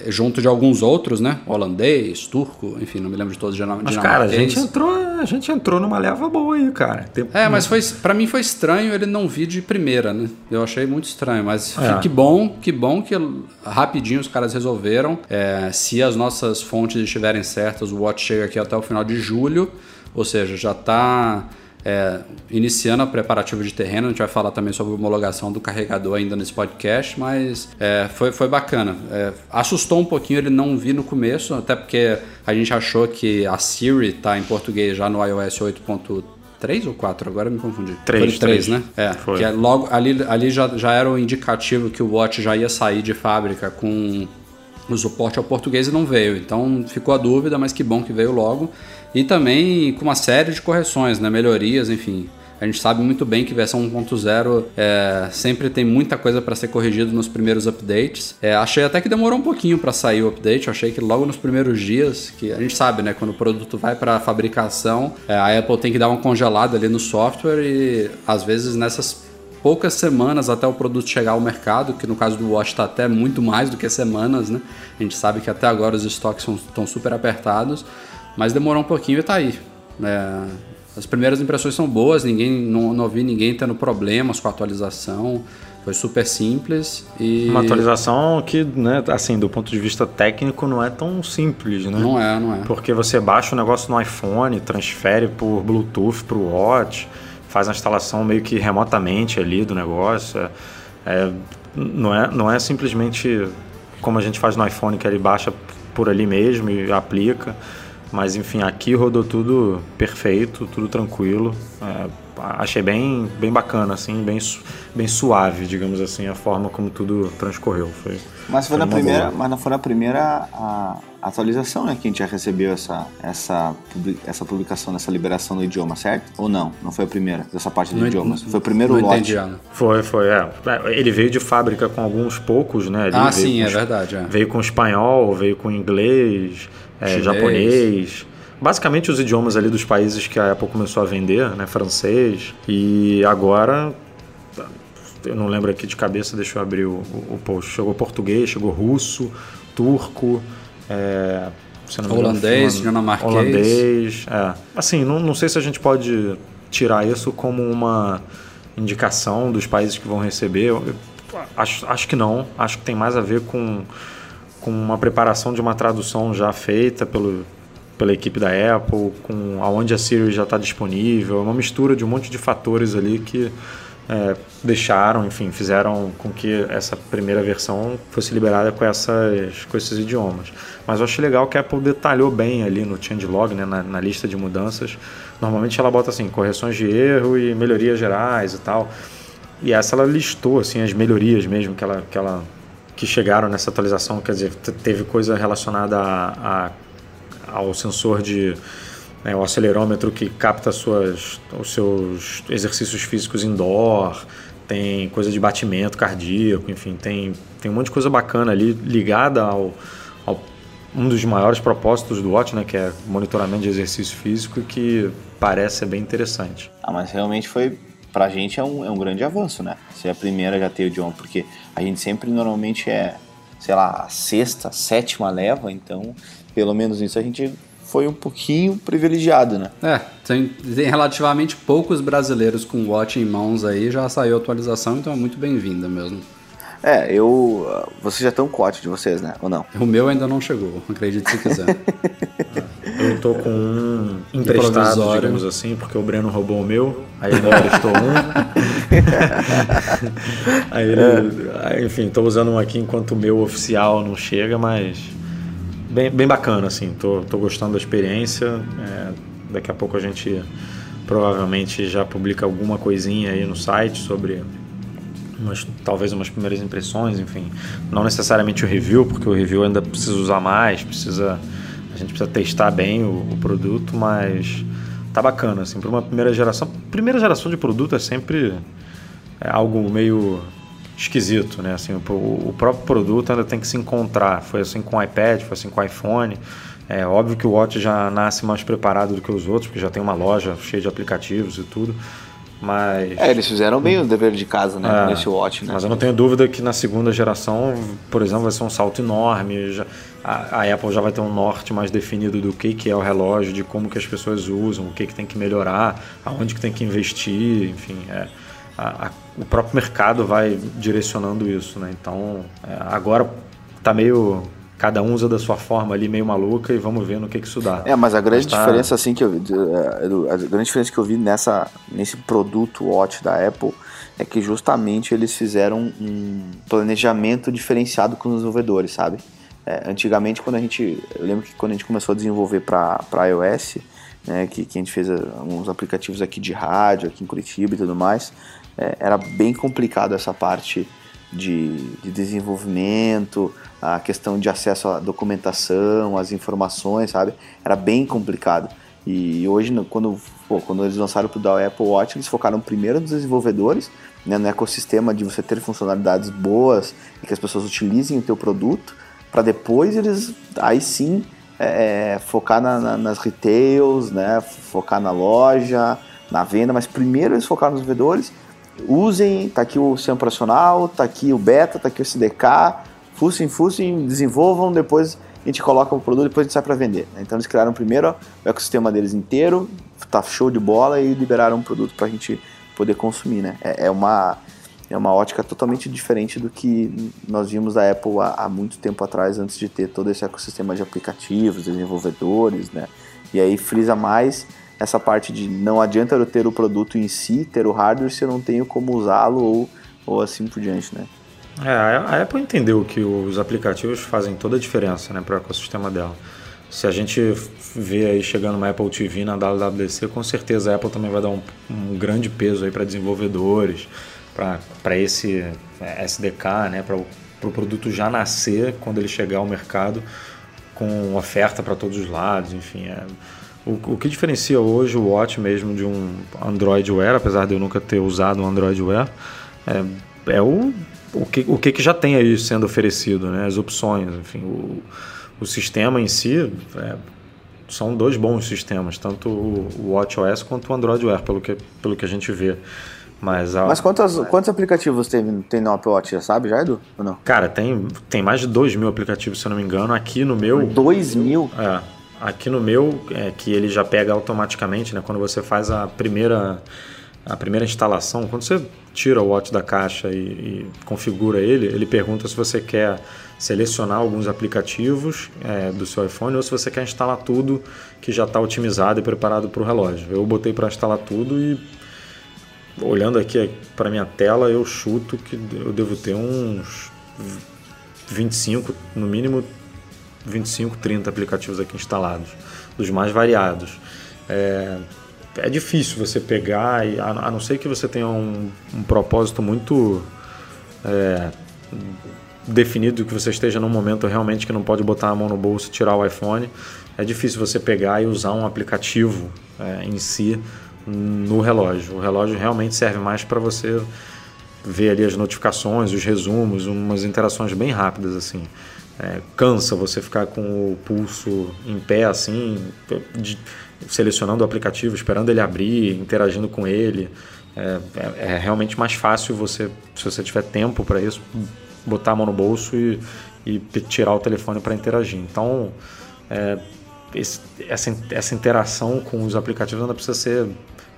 junto de alguns outros, né? Holandês, turco, enfim, não me lembro de todos. Mas, cara, a gente, entrou, a gente entrou numa leva boa aí, cara. Tem- É, mas foi, para mim foi estranho ele não vir de primeira, né? Eu achei muito estranho, mas É. que bom, que bom que rapidinho os caras resolveram. É, se as nossas fontes estiverem certas, o Watch chega aqui até o final de julho, ou seja, já tá é, iniciando a preparativa de terreno. A gente vai falar também sobre homologação do carregador ainda nesse podcast, mas é, foi, foi bacana. É, assustou um pouquinho ele não vir no começo, até porque a gente achou que a Siri está em português já no iOS 8.3 3 ou 4? Agora me confundi. 3, Foi 3, né? É, Foi. que é logo ali, ali já, já era o indicativo que o Watch já ia sair de fábrica com o suporte ao português e não veio. Então ficou a dúvida, mas que bom que veio logo. E também com uma série de correções, né? melhorias, enfim. A gente sabe muito bem que versão 1.0 é, sempre tem muita coisa para ser corrigido nos primeiros updates. É, achei até que demorou um pouquinho para sair o update. achei que logo nos primeiros dias, que a gente sabe, né, quando o produto vai para fabricação, é, a Apple tem que dar uma congelada ali no software e às vezes nessas poucas semanas até o produto chegar ao mercado, que no caso do Watch está até muito mais do que semanas, né? A gente sabe que até agora os estoques estão super apertados, mas demorou um pouquinho e está aí. É, as primeiras impressões são boas, ninguém não, não vi ninguém tendo problemas com a atualização. Foi super simples e. Uma atualização que, né, assim, do ponto de vista técnico, não é tão simples, né? Não é, não é. Porque você baixa o negócio no iPhone, transfere por Bluetooth para o Watch, faz a instalação meio que remotamente ali do negócio. É, é, não, é, não é simplesmente como a gente faz no iPhone, que ele baixa por ali mesmo e aplica. Mas enfim, aqui rodou tudo perfeito, tudo tranquilo. É, achei bem, bem bacana, assim, bem, bem suave, digamos assim, a forma como tudo transcorreu. Foi, mas foi, foi na primeira, boa. mas não foi na primeira a, atualização, né, que a gente já recebeu essa, essa, essa publicação, dessa liberação do idioma, certo? Ou não? Não foi a primeira dessa parte do idioma? Foi o primeiro não lote. Entendi, Ana. Foi, foi, é. Ele veio de fábrica com alguns poucos, né? Ele ah, sim, é verdade. É. Veio com espanhol, veio com inglês, é, japonês. Basicamente os idiomas ali dos países que a Apple começou a vender, né? Francês. E agora eu não lembro aqui de cabeça, deixa eu abrir o, o post. Chegou português, chegou russo, turco, é, holandês, dinamarquês. Holandês, é. Assim, não, não sei se a gente pode tirar isso como uma indicação dos países que vão receber. Eu, acho, acho que não. Acho que tem mais a ver com, com uma preparação de uma tradução já feita pelo, pela equipe da Apple, com aonde a Siri já está disponível, uma mistura de um monte de fatores ali que é, deixaram, enfim, fizeram com que essa primeira versão fosse liberada com, essas, com esses idiomas. Mas eu achei legal que a Apple detalhou bem ali no changelog, né, na, na lista de mudanças. Normalmente ela bota assim, correções de erro e melhorias gerais e tal. E essa ela listou assim as melhorias mesmo que ela, que ela que chegaram nessa atualização, quer dizer, teve coisa relacionada a, a ao sensor de né, o acelerômetro que capta suas, os seus exercícios físicos indoor, tem coisa de batimento cardíaco, enfim, tem, tem um monte de coisa bacana ali ligada ao, ao um dos maiores propósitos do Watch, né, que é monitoramento de exercício físico, que parece ser bem interessante. Ah, mas realmente foi pra gente é um, é um grande avanço, né? Ser a primeira já ter o John, porque a gente sempre normalmente é, sei lá, a sexta, sétima leva, então pelo menos isso a gente foi um pouquinho privilegiado, né? É, tem, tem relativamente poucos brasileiros com Watch em mãos aí, já saiu a atualização, então é muito bem-vinda mesmo. É, eu. Vocês já estão com o Watch de vocês, né? Ou não? O meu ainda não chegou, acredite se quiser. *laughs* eu tô com um emprestado, digamos assim, porque o Breno roubou o meu, aí ele emprestou um. *laughs* aí ele. É. Enfim, tô usando um aqui enquanto o meu oficial não chega, mas bem, bem bacana, assim. Tô, tô gostando da experiência. É, daqui a pouco a gente provavelmente já publica alguma coisinha aí no site sobre umas, talvez umas primeiras impressões, enfim. Não necessariamente o review, porque o review ainda precisa usar mais, precisa a gente precisa testar bem o, o produto, mas tá bacana, assim, para uma primeira geração. Primeira geração de produto é sempre é algo meio esquisito, né? Assim, o, o, próprio produto ainda tem que se encontrar. Foi assim com o iPad, foi assim com o iPhone. É óbvio que o Watch já nasce mais preparado do que os outros, porque já tem uma loja cheia de aplicativos e tudo. Mas. É, eles fizeram bem o dever de casa, né? É, nesse Watch, né? Mas eu não tenho dúvida que na segunda geração, por exemplo, vai ser um salto enorme. Já, a, a, Apple já vai ter um norte mais definido do que, que é o relógio, de como que as pessoas usam, o que, que tem que melhorar, aonde que tem que investir, enfim. É, a, a, o próprio mercado vai direcionando isso, né? Então, é, agora está meio cada um usa da sua forma ali meio maluca e vamos ver no que, que isso dá. É, mas a grande tá... diferença assim que eu vi, é, a grande diferença que eu vi nessa nesse produto Watch da Apple é que justamente eles fizeram um planejamento diferenciado com os desenvolvedores, sabe? É, antigamente quando a gente, eu lembro que quando a gente começou a desenvolver para iOS, né, que, que a gente fez alguns aplicativos aqui de rádio, aqui em Curitiba e tudo mais, é, era bem complicado essa parte de, de desenvolvimento, a questão de acesso à documentação, às informações, sabe? Era bem complicado. E hoje, quando, pô, quando eles lançaram para o Apple Watch, eles focaram primeiro nos desenvolvedores, né, no ecossistema de você ter funcionalidades boas e que as pessoas utilizem o teu produto, para depois eles, aí sim, é, é, focar na, na, nas retails, né, focar na loja, na venda, mas primeiro eles focaram nos desenvolvedores, usem, tá aqui o sistema operacional, tá aqui o beta, tá aqui o CDK, fussem, fussem, desenvolvam, depois a gente coloca o produto, depois a gente sai para vender. Né? Então eles criaram primeiro o ecossistema deles inteiro, tá show de bola e liberaram um produto para a gente poder consumir, né? É, é, uma é uma ótica totalmente diferente do que nós vimos da Apple há, há, muito tempo atrás, antes de ter todo esse ecossistema de aplicativos, desenvolvedores, né? E aí frisa mais essa parte de não adianta eu ter o produto em si, ter o hardware, se eu não tenho como usá-lo ou, ou assim por diante, né? É, a Apple entendeu que os aplicativos fazem toda a diferença né, para o ecossistema dela. Se a gente vê aí chegando uma Apple TV na WWDC, com certeza a Apple também vai dar um, um grande peso aí para desenvolvedores, para esse é, SDK, né, para o pro produto já nascer quando ele chegar ao mercado com oferta para todos os lados, enfim. É, o, o que diferencia hoje o Watch mesmo de um Android Wear, apesar de eu nunca ter usado um Android Wear, é, é o o que, o que, que já tem aí sendo oferecido, né? as opções, enfim, o, o sistema em si é, são dois bons sistemas, tanto o WatchOS quanto o Android Wear, pelo que, pelo que a gente vê. Mas, a... Mas quantos, quantos aplicativos tem, tem no Apple Watch, já sabe, já, Edu? Ou não? Cara, tem, tem mais de 2 mil aplicativos, se eu não me engano. Aqui no meu... 2 mil? É. Aqui no meu, é que ele já pega automaticamente, né? Quando você faz a primeira a primeira instalação, quando você tira o watch da caixa e, e configura ele, ele pergunta se você quer selecionar alguns aplicativos é, do seu iPhone ou se você quer instalar tudo que já está otimizado e preparado para o relógio. Eu botei para instalar tudo e olhando aqui para minha tela eu chuto que eu devo ter uns 25, no mínimo 25, 30 aplicativos aqui instalados, dos mais variados. É, é difícil você pegar, e, a, não ser que você tenha um, um propósito muito é, definido, que você esteja num momento realmente que não pode botar a mão no bolso e tirar o iPhone, é difícil você pegar e usar um aplicativo é, em si no relógio. O relógio realmente serve mais para você ver ali as notificações, os resumos, umas interações bem rápidas assim. É, cansa você ficar com o pulso em pé assim, de, selecionando o aplicativo, esperando ele abrir, interagindo com ele. É, é, é realmente mais fácil você, se você tiver tempo para isso, botar a mão no bolso e, e tirar o telefone para interagir. Então, é, esse, essa, essa interação com os aplicativos ainda precisa ser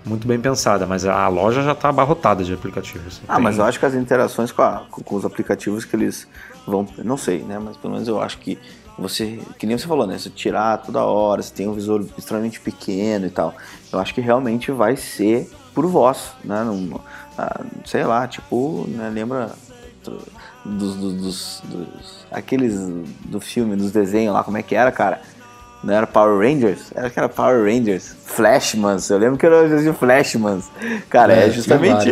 muito bem pensada, mas a loja já está abarrotada de aplicativos. Ah, Tem... mas eu acho que as interações com, a, com, os aplicativos que eles vão, não sei, né? Mas pelo menos eu acho que você, que nem você falou, né? Você tirar toda hora, você tem um visor extremamente pequeno e tal. Eu acho que realmente vai ser por voz, né? Não, ah, sei lá, tipo, né? lembra dos, dos, dos, dos, aqueles do filme, dos desenhos lá, como é que era, cara? Não era Power Rangers? Era que era Power Rangers. Flashmans. Eu lembro que era o Flashmans. Cara, é, é justamente.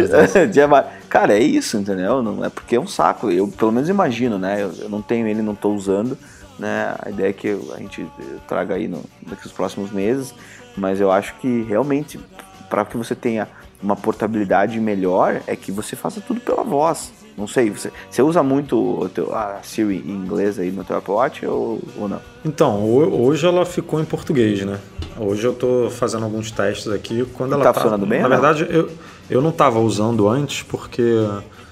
*laughs* cara, é isso, entendeu? Não é porque é um saco. Eu pelo menos imagino, né? Eu, eu não tenho ele, não estou usando. Né? A ideia é que a gente traga aí no, daqui os próximos meses, mas eu acho que realmente para que você tenha uma portabilidade melhor é que você faça tudo pela voz. Não sei, você, você usa muito teu, a Siri em inglês aí no teu Apple Watch ou, ou não? Então, hoje ela ficou em português, né? Hoje eu estou fazendo alguns testes aqui. Quando ela tá, tá funcionando bem? Na verdade, eu, eu não estava usando antes porque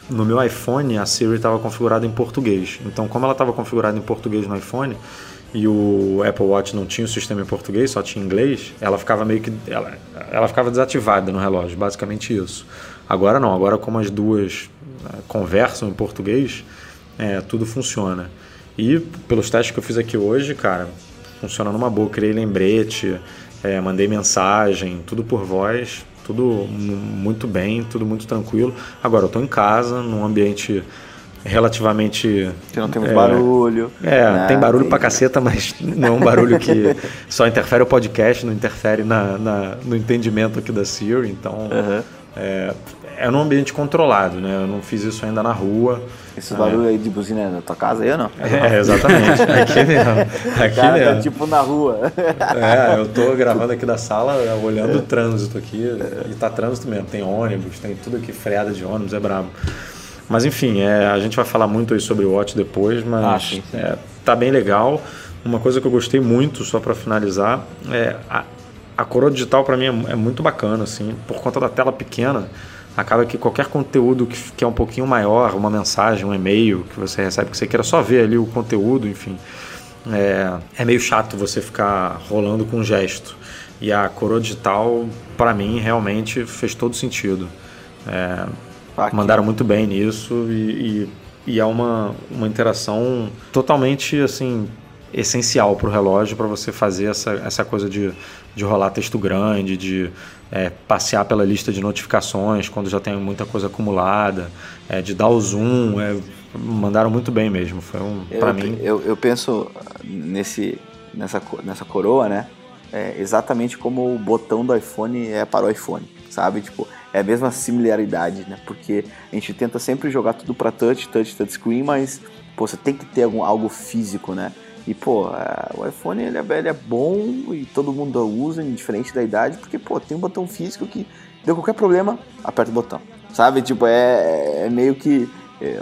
no meu iPhone a Siri estava configurada em português. Então, como ela estava configurada em português no iPhone e o Apple Watch não tinha o sistema em português, só tinha inglês, ela ficava meio que ela, ela ficava desativada no relógio, basicamente isso. Agora não, agora como as duas né, conversam em português, é, tudo funciona. E pelos testes que eu fiz aqui hoje, cara, funciona numa boa. Criei lembrete, é, mandei mensagem, tudo por voz, tudo muito bem, tudo muito tranquilo. Agora, eu estou em casa, num ambiente relativamente. Que não tem muito é, barulho. É, né? tem barulho tem... pra caceta, mas *laughs* não é um barulho que *laughs* só interfere o podcast, não interfere na, na no entendimento aqui da Siri. Então, uhum. é, é num ambiente controlado, né? Eu não fiz isso ainda na rua. Esse barulho é. aí de buzina é na tua casa aí ou não? É, exatamente. *laughs* Aqui mesmo. Aqui Cara, tá mesmo. Tá tipo na rua. É, eu tô gravando aqui da sala, olhando o trânsito aqui. E tá trânsito mesmo. Tem ônibus, tem tudo aqui, freada de ônibus, é brabo. Mas enfim, é, a gente vai falar muito aí sobre o Watch depois, mas ah, sim, sim. É, tá bem legal. Uma coisa que eu gostei muito, só para finalizar, é a, a coroa digital para mim é, é, muito bacana, assim, por conta da tela pequena. Acaba que qualquer conteúdo que, que é um pouquinho maior, uma mensagem, um e-mail que você recebe, que você queira só ver ali o conteúdo, enfim, é, é meio chato você ficar rolando com um gesto. E a coroa digital, para mim, realmente fez todo sentido. É, Aqui. Mandaram muito bem nisso e, e, e, é uma, uma interação totalmente assim essencial para o relógio para você fazer essa, essa coisa de, de rolar texto grande, de é, passear pela lista de notificações quando já tem muita coisa acumulada, é, de dar o zoom. É, mandaram muito bem mesmo. Foi um para mim. Eu, eu penso nesse nessa nessa coroa, né? É exatamente como o botão do iPhone é para o iPhone, sabe? Tipo, é a mesma similaridade, né? Porque a gente tenta sempre jogar tudo para touch, touch, touchscreen, mas pô, você tem que ter algum, algo físico, né? E pô, o iPhone ele é, ele é bom e todo mundo usa, indiferente da idade, porque pô, tem um botão físico que deu qualquer problema, aperta o botão, sabe? Tipo, é, é meio que é,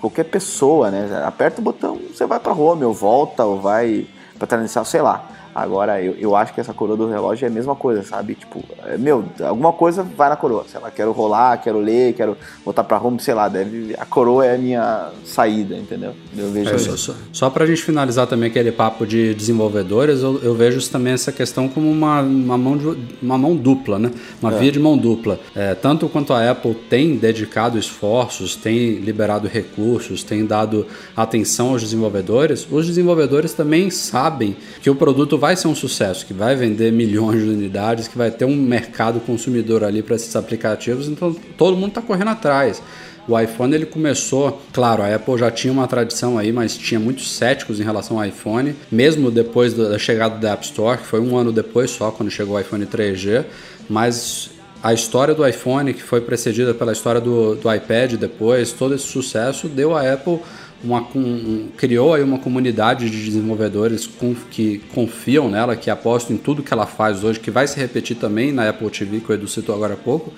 qualquer pessoa, né? Aperta o botão, você vai para home, ou volta, ou vai para transmissão, sei lá. Agora, eu, eu acho que essa coroa do relógio é a mesma coisa, sabe? Tipo, é, meu, alguma coisa vai na coroa. Sei lá, quero rolar, quero ler, quero voltar pra home, sei lá, deve, a coroa é a minha saída, entendeu? Eu vejo é, só, só, só pra gente finalizar também aquele papo de desenvolvedores, eu, eu vejo também essa questão como uma, uma, mão, de, uma mão dupla, né? Uma é. via de mão dupla. É, tanto quanto a Apple tem dedicado esforços, tem liberado recursos, tem dado atenção aos desenvolvedores, os desenvolvedores também sabem que o produto vai vai ser um sucesso, que vai vender milhões de unidades, que vai ter um mercado consumidor ali para esses aplicativos, então todo mundo está correndo atrás. O iPhone ele começou, claro, a Apple já tinha uma tradição aí, mas tinha muitos céticos em relação ao iPhone, mesmo depois da chegada da App Store, que foi um ano depois só, quando chegou o iPhone 3G, mas a história do iPhone, que foi precedida pela história do, do iPad depois, todo esse sucesso deu à Apple uma, um, criou aí uma comunidade de desenvolvedores com, que confiam nela, que apostam em tudo que ela faz hoje, que vai se repetir também na Apple TV, que o Edu citou agora há pouco,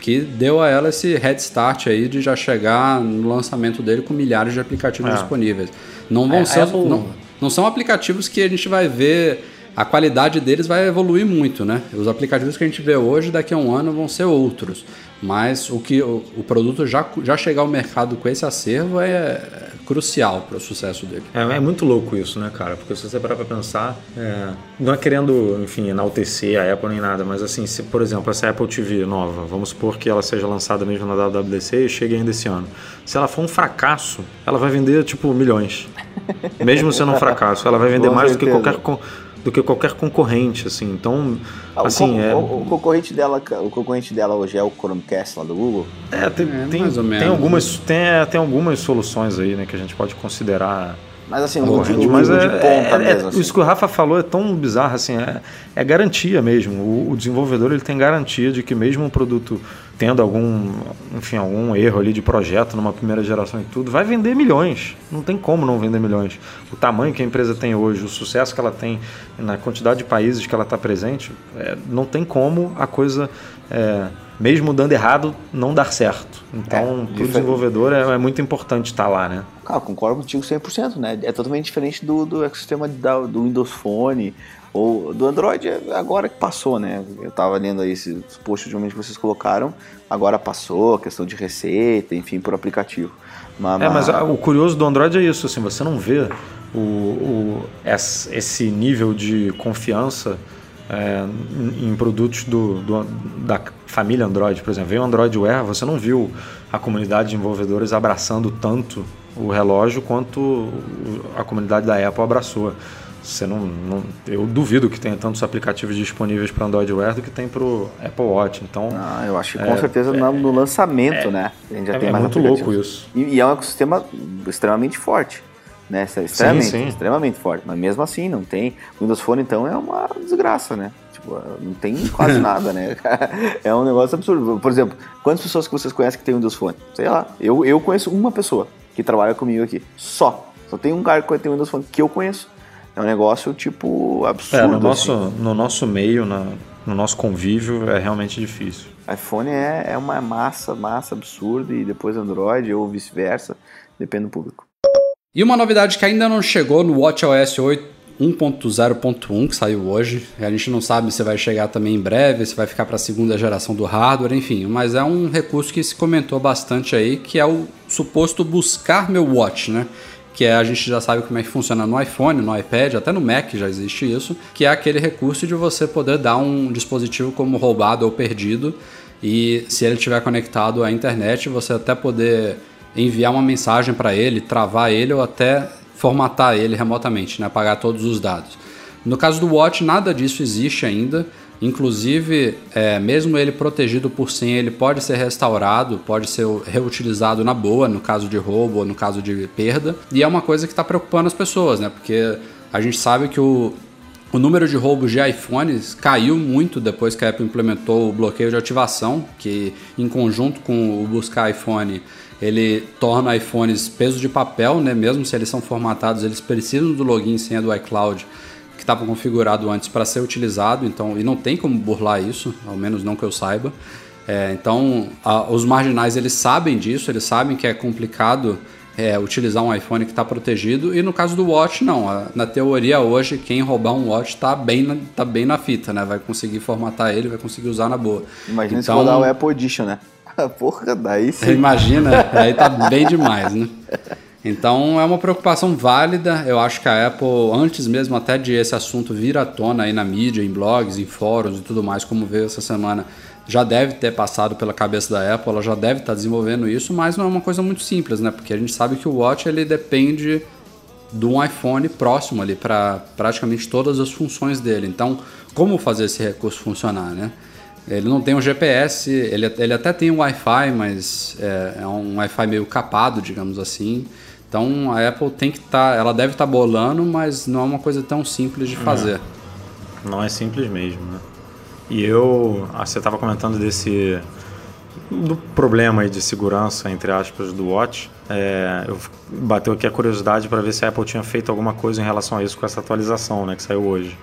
que deu a ela esse head start aí de já chegar no lançamento dele com milhares de aplicativos é. disponíveis. Não vão é, ser, Apple... não, não são aplicativos que a gente vai ver a qualidade deles vai evoluir muito, né? Os aplicativos que a gente vê hoje, daqui a um ano, vão ser outros. Mas o que o, o produto já, já chegar ao mercado com esse acervo é crucial para o sucesso dele. É, é, muito louco isso, né, cara? Porque se você parar para pensar, é, não é querendo, enfim, enaltecer a Apple nem nada, mas assim, se por exemplo essa Apple TV nova, vamos supor que ela seja lançada mesmo na WWDC e chegue ainda esse ano. Se ela for um fracasso, ela vai vender tipo milhões. *laughs* Mesmo sendo um fracasso, ela vai vender mais do que qualquer do que qualquer concorrente, assim. Então, ah, assim, o, é... o, o, concorrente dela, o concorrente dela hoje é o Chromecast lá do Google. É, tem, é, tem, tem algumas, tem, tem algumas soluções aí, né, que a gente pode considerar mas assim, o de, mas é, de ponta é, mesmo. Assim. Isso que o Rafa falou é tão bizarro, assim, é, é garantia mesmo. O, o, desenvolvedor ele tem garantia de que mesmo um produto tendo algum, enfim, algum erro ali de projeto numa primeira geração e tudo, vai vender milhões. Não tem como não vender milhões. O tamanho que a empresa tem hoje, o sucesso que ela tem na quantidade de países que ela está presente, é, não tem como a coisa é, mesmo dando errado, não dar certo. Então, é, para o desenvolvedor é, é, muito importante estar lá, né? Cara, concordo contigo 100%, né? É totalmente diferente do, do ecossistema da, do Windows Phone ou do Android, agora que passou, né? Eu estava lendo aí esses posts de que vocês colocaram, agora passou, a questão de receita, enfim, por aplicativo. Mas, é, mas o curioso do Android é isso, assim, você não vê o, o, esse nível de confiança é, em produtos do, do, da família Android, por exemplo, veio o Android Wear, você não viu a comunidade de desenvolvedores abraçando tanto o relógio quanto a comunidade da Apple abraçou. Você não, não, eu duvido que tenha tantos aplicativos disponíveis para Android Wear do que tem para o Apple Watch. Então, ah, eu acho que com é, certeza é, no lançamento, é, né? A gente já é, tem é mais muito louco isso. E, e, é um ecossistema extremamente forte, né? Extremamente, sim, sim. extremamente forte. Mas mesmo assim, não tem. O Windows Phone então é uma desgraça, né? Tipo, não tem quase *laughs* nada, né? *laughs* é um negócio absurdo. Por exemplo, quantas pessoas que vocês conhecem que tem Windows Phone? Sei lá. Eu, eu conheço uma pessoa que trabalha comigo aqui. Só. Só tem um cara que tem Windows Phone que eu conheço. É um negócio, tipo, absurdo. É, no, nosso, assim. no nosso meio, na, no nosso convívio, é realmente difícil. iPhone é, é uma massa, massa absurda, e depois Android, ou vice-versa, depende do público. E uma novidade que ainda não chegou no WatchOS 8 1.0.1 que saiu hoje. A gente não sabe se vai chegar também em breve, se vai ficar para a segunda geração do hardware, enfim. Mas é um recurso que se comentou bastante aí, que é o suposto buscar meu watch, né? Que é, a gente já sabe como é que funciona no iPhone, no iPad, até no Mac já existe isso, que é aquele recurso de você poder dar um dispositivo como roubado ou perdido e se ele estiver conectado à internet, você até poder enviar uma mensagem para ele, travar ele ou até formatar ele remotamente, né, apagar todos os dados. No caso do Watch, nada disso existe ainda. Inclusive, é, mesmo ele protegido por senha, ele pode ser restaurado, pode ser reutilizado na boa, no caso de roubo ou no caso de perda. E é uma coisa que está preocupando as pessoas, né? Porque a gente sabe que o, o número de roubos de iPhones caiu muito depois que a Apple implementou o bloqueio de ativação, que em conjunto com o buscar iPhone, ele torna iPhones peso de papel, né? Mesmo se eles são formatados, eles precisam do login e senha do iCloud estava configurado antes para ser utilizado, então e não tem como burlar isso, ao menos não que eu saiba. É, então, a, os marginais eles sabem disso, eles sabem que é complicado é, utilizar um iPhone que está protegido e no caso do Watch não. A, na teoria hoje quem roubar um Watch está bem, na, tá bem na fita, né? Vai conseguir formatar ele, vai conseguir usar na boa. Imagina então, se rodar o Apple Edition, né? *laughs* Porra, daí sim. Imagina, aí tá bem demais, né? *laughs* Então é uma preocupação válida. Eu acho que a Apple, antes mesmo até de esse assunto vir à tona aí na mídia, em blogs, em fóruns e tudo mais, como veio essa semana, já deve ter passado pela cabeça da Apple, ela já deve estar desenvolvendo isso, mas não é uma coisa muito simples, né? Porque a gente sabe que o Watch ele depende de um iPhone próximo ali para praticamente todas as funções dele. Então, como fazer esse recurso funcionar, né? Ele não tem um GPS, ele, ele até tem um Wi-Fi, mas é, é um Wi-Fi meio capado, digamos assim. Então a Apple tem que estar, tá, ela deve estar tá bolando, mas não é uma coisa tão simples de fazer. Não, não é simples mesmo, né? E eu, ah, você estava comentando desse do problema aí de segurança entre aspas do Watch. É, eu bateu aqui a curiosidade para ver se a Apple tinha feito alguma coisa em relação a isso com essa atualização, né, que saiu hoje.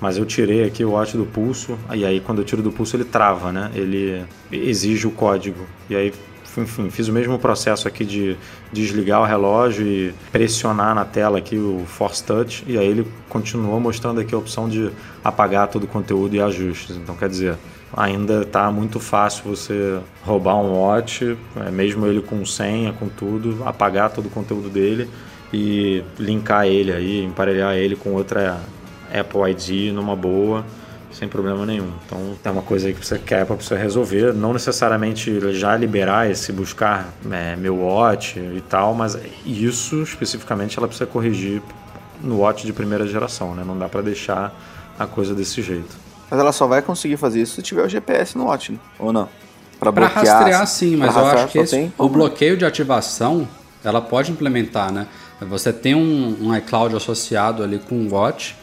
Mas eu tirei aqui o watch do pulso, e aí quando eu tiro do pulso ele trava, né? Ele exige o código. E aí enfim, fiz o mesmo processo aqui de desligar o relógio e pressionar na tela aqui o Force Touch e aí ele continuou mostrando aqui a opção de apagar todo o conteúdo e ajustes. Então, quer dizer, ainda está muito fácil você roubar um watch, é, mesmo ele com senha, com tudo, apagar todo o conteúdo dele e linkar ele aí, emparelhar ele com outra Apple ID numa boa sem problema nenhum. Então é uma coisa aí que você quer para você resolver, não necessariamente já liberar esse buscar é, meu watch e tal, mas isso especificamente ela precisa corrigir no watch de primeira geração, né? Não dá para deixar a coisa desse jeito. Mas ela só vai conseguir fazer isso se tiver o GPS no watch, né? ou não? Para rastrear sim, mas eu acho que esse, o bloqueio de ativação ela pode implementar, né? Você tem um, um iCloud associado ali com o watch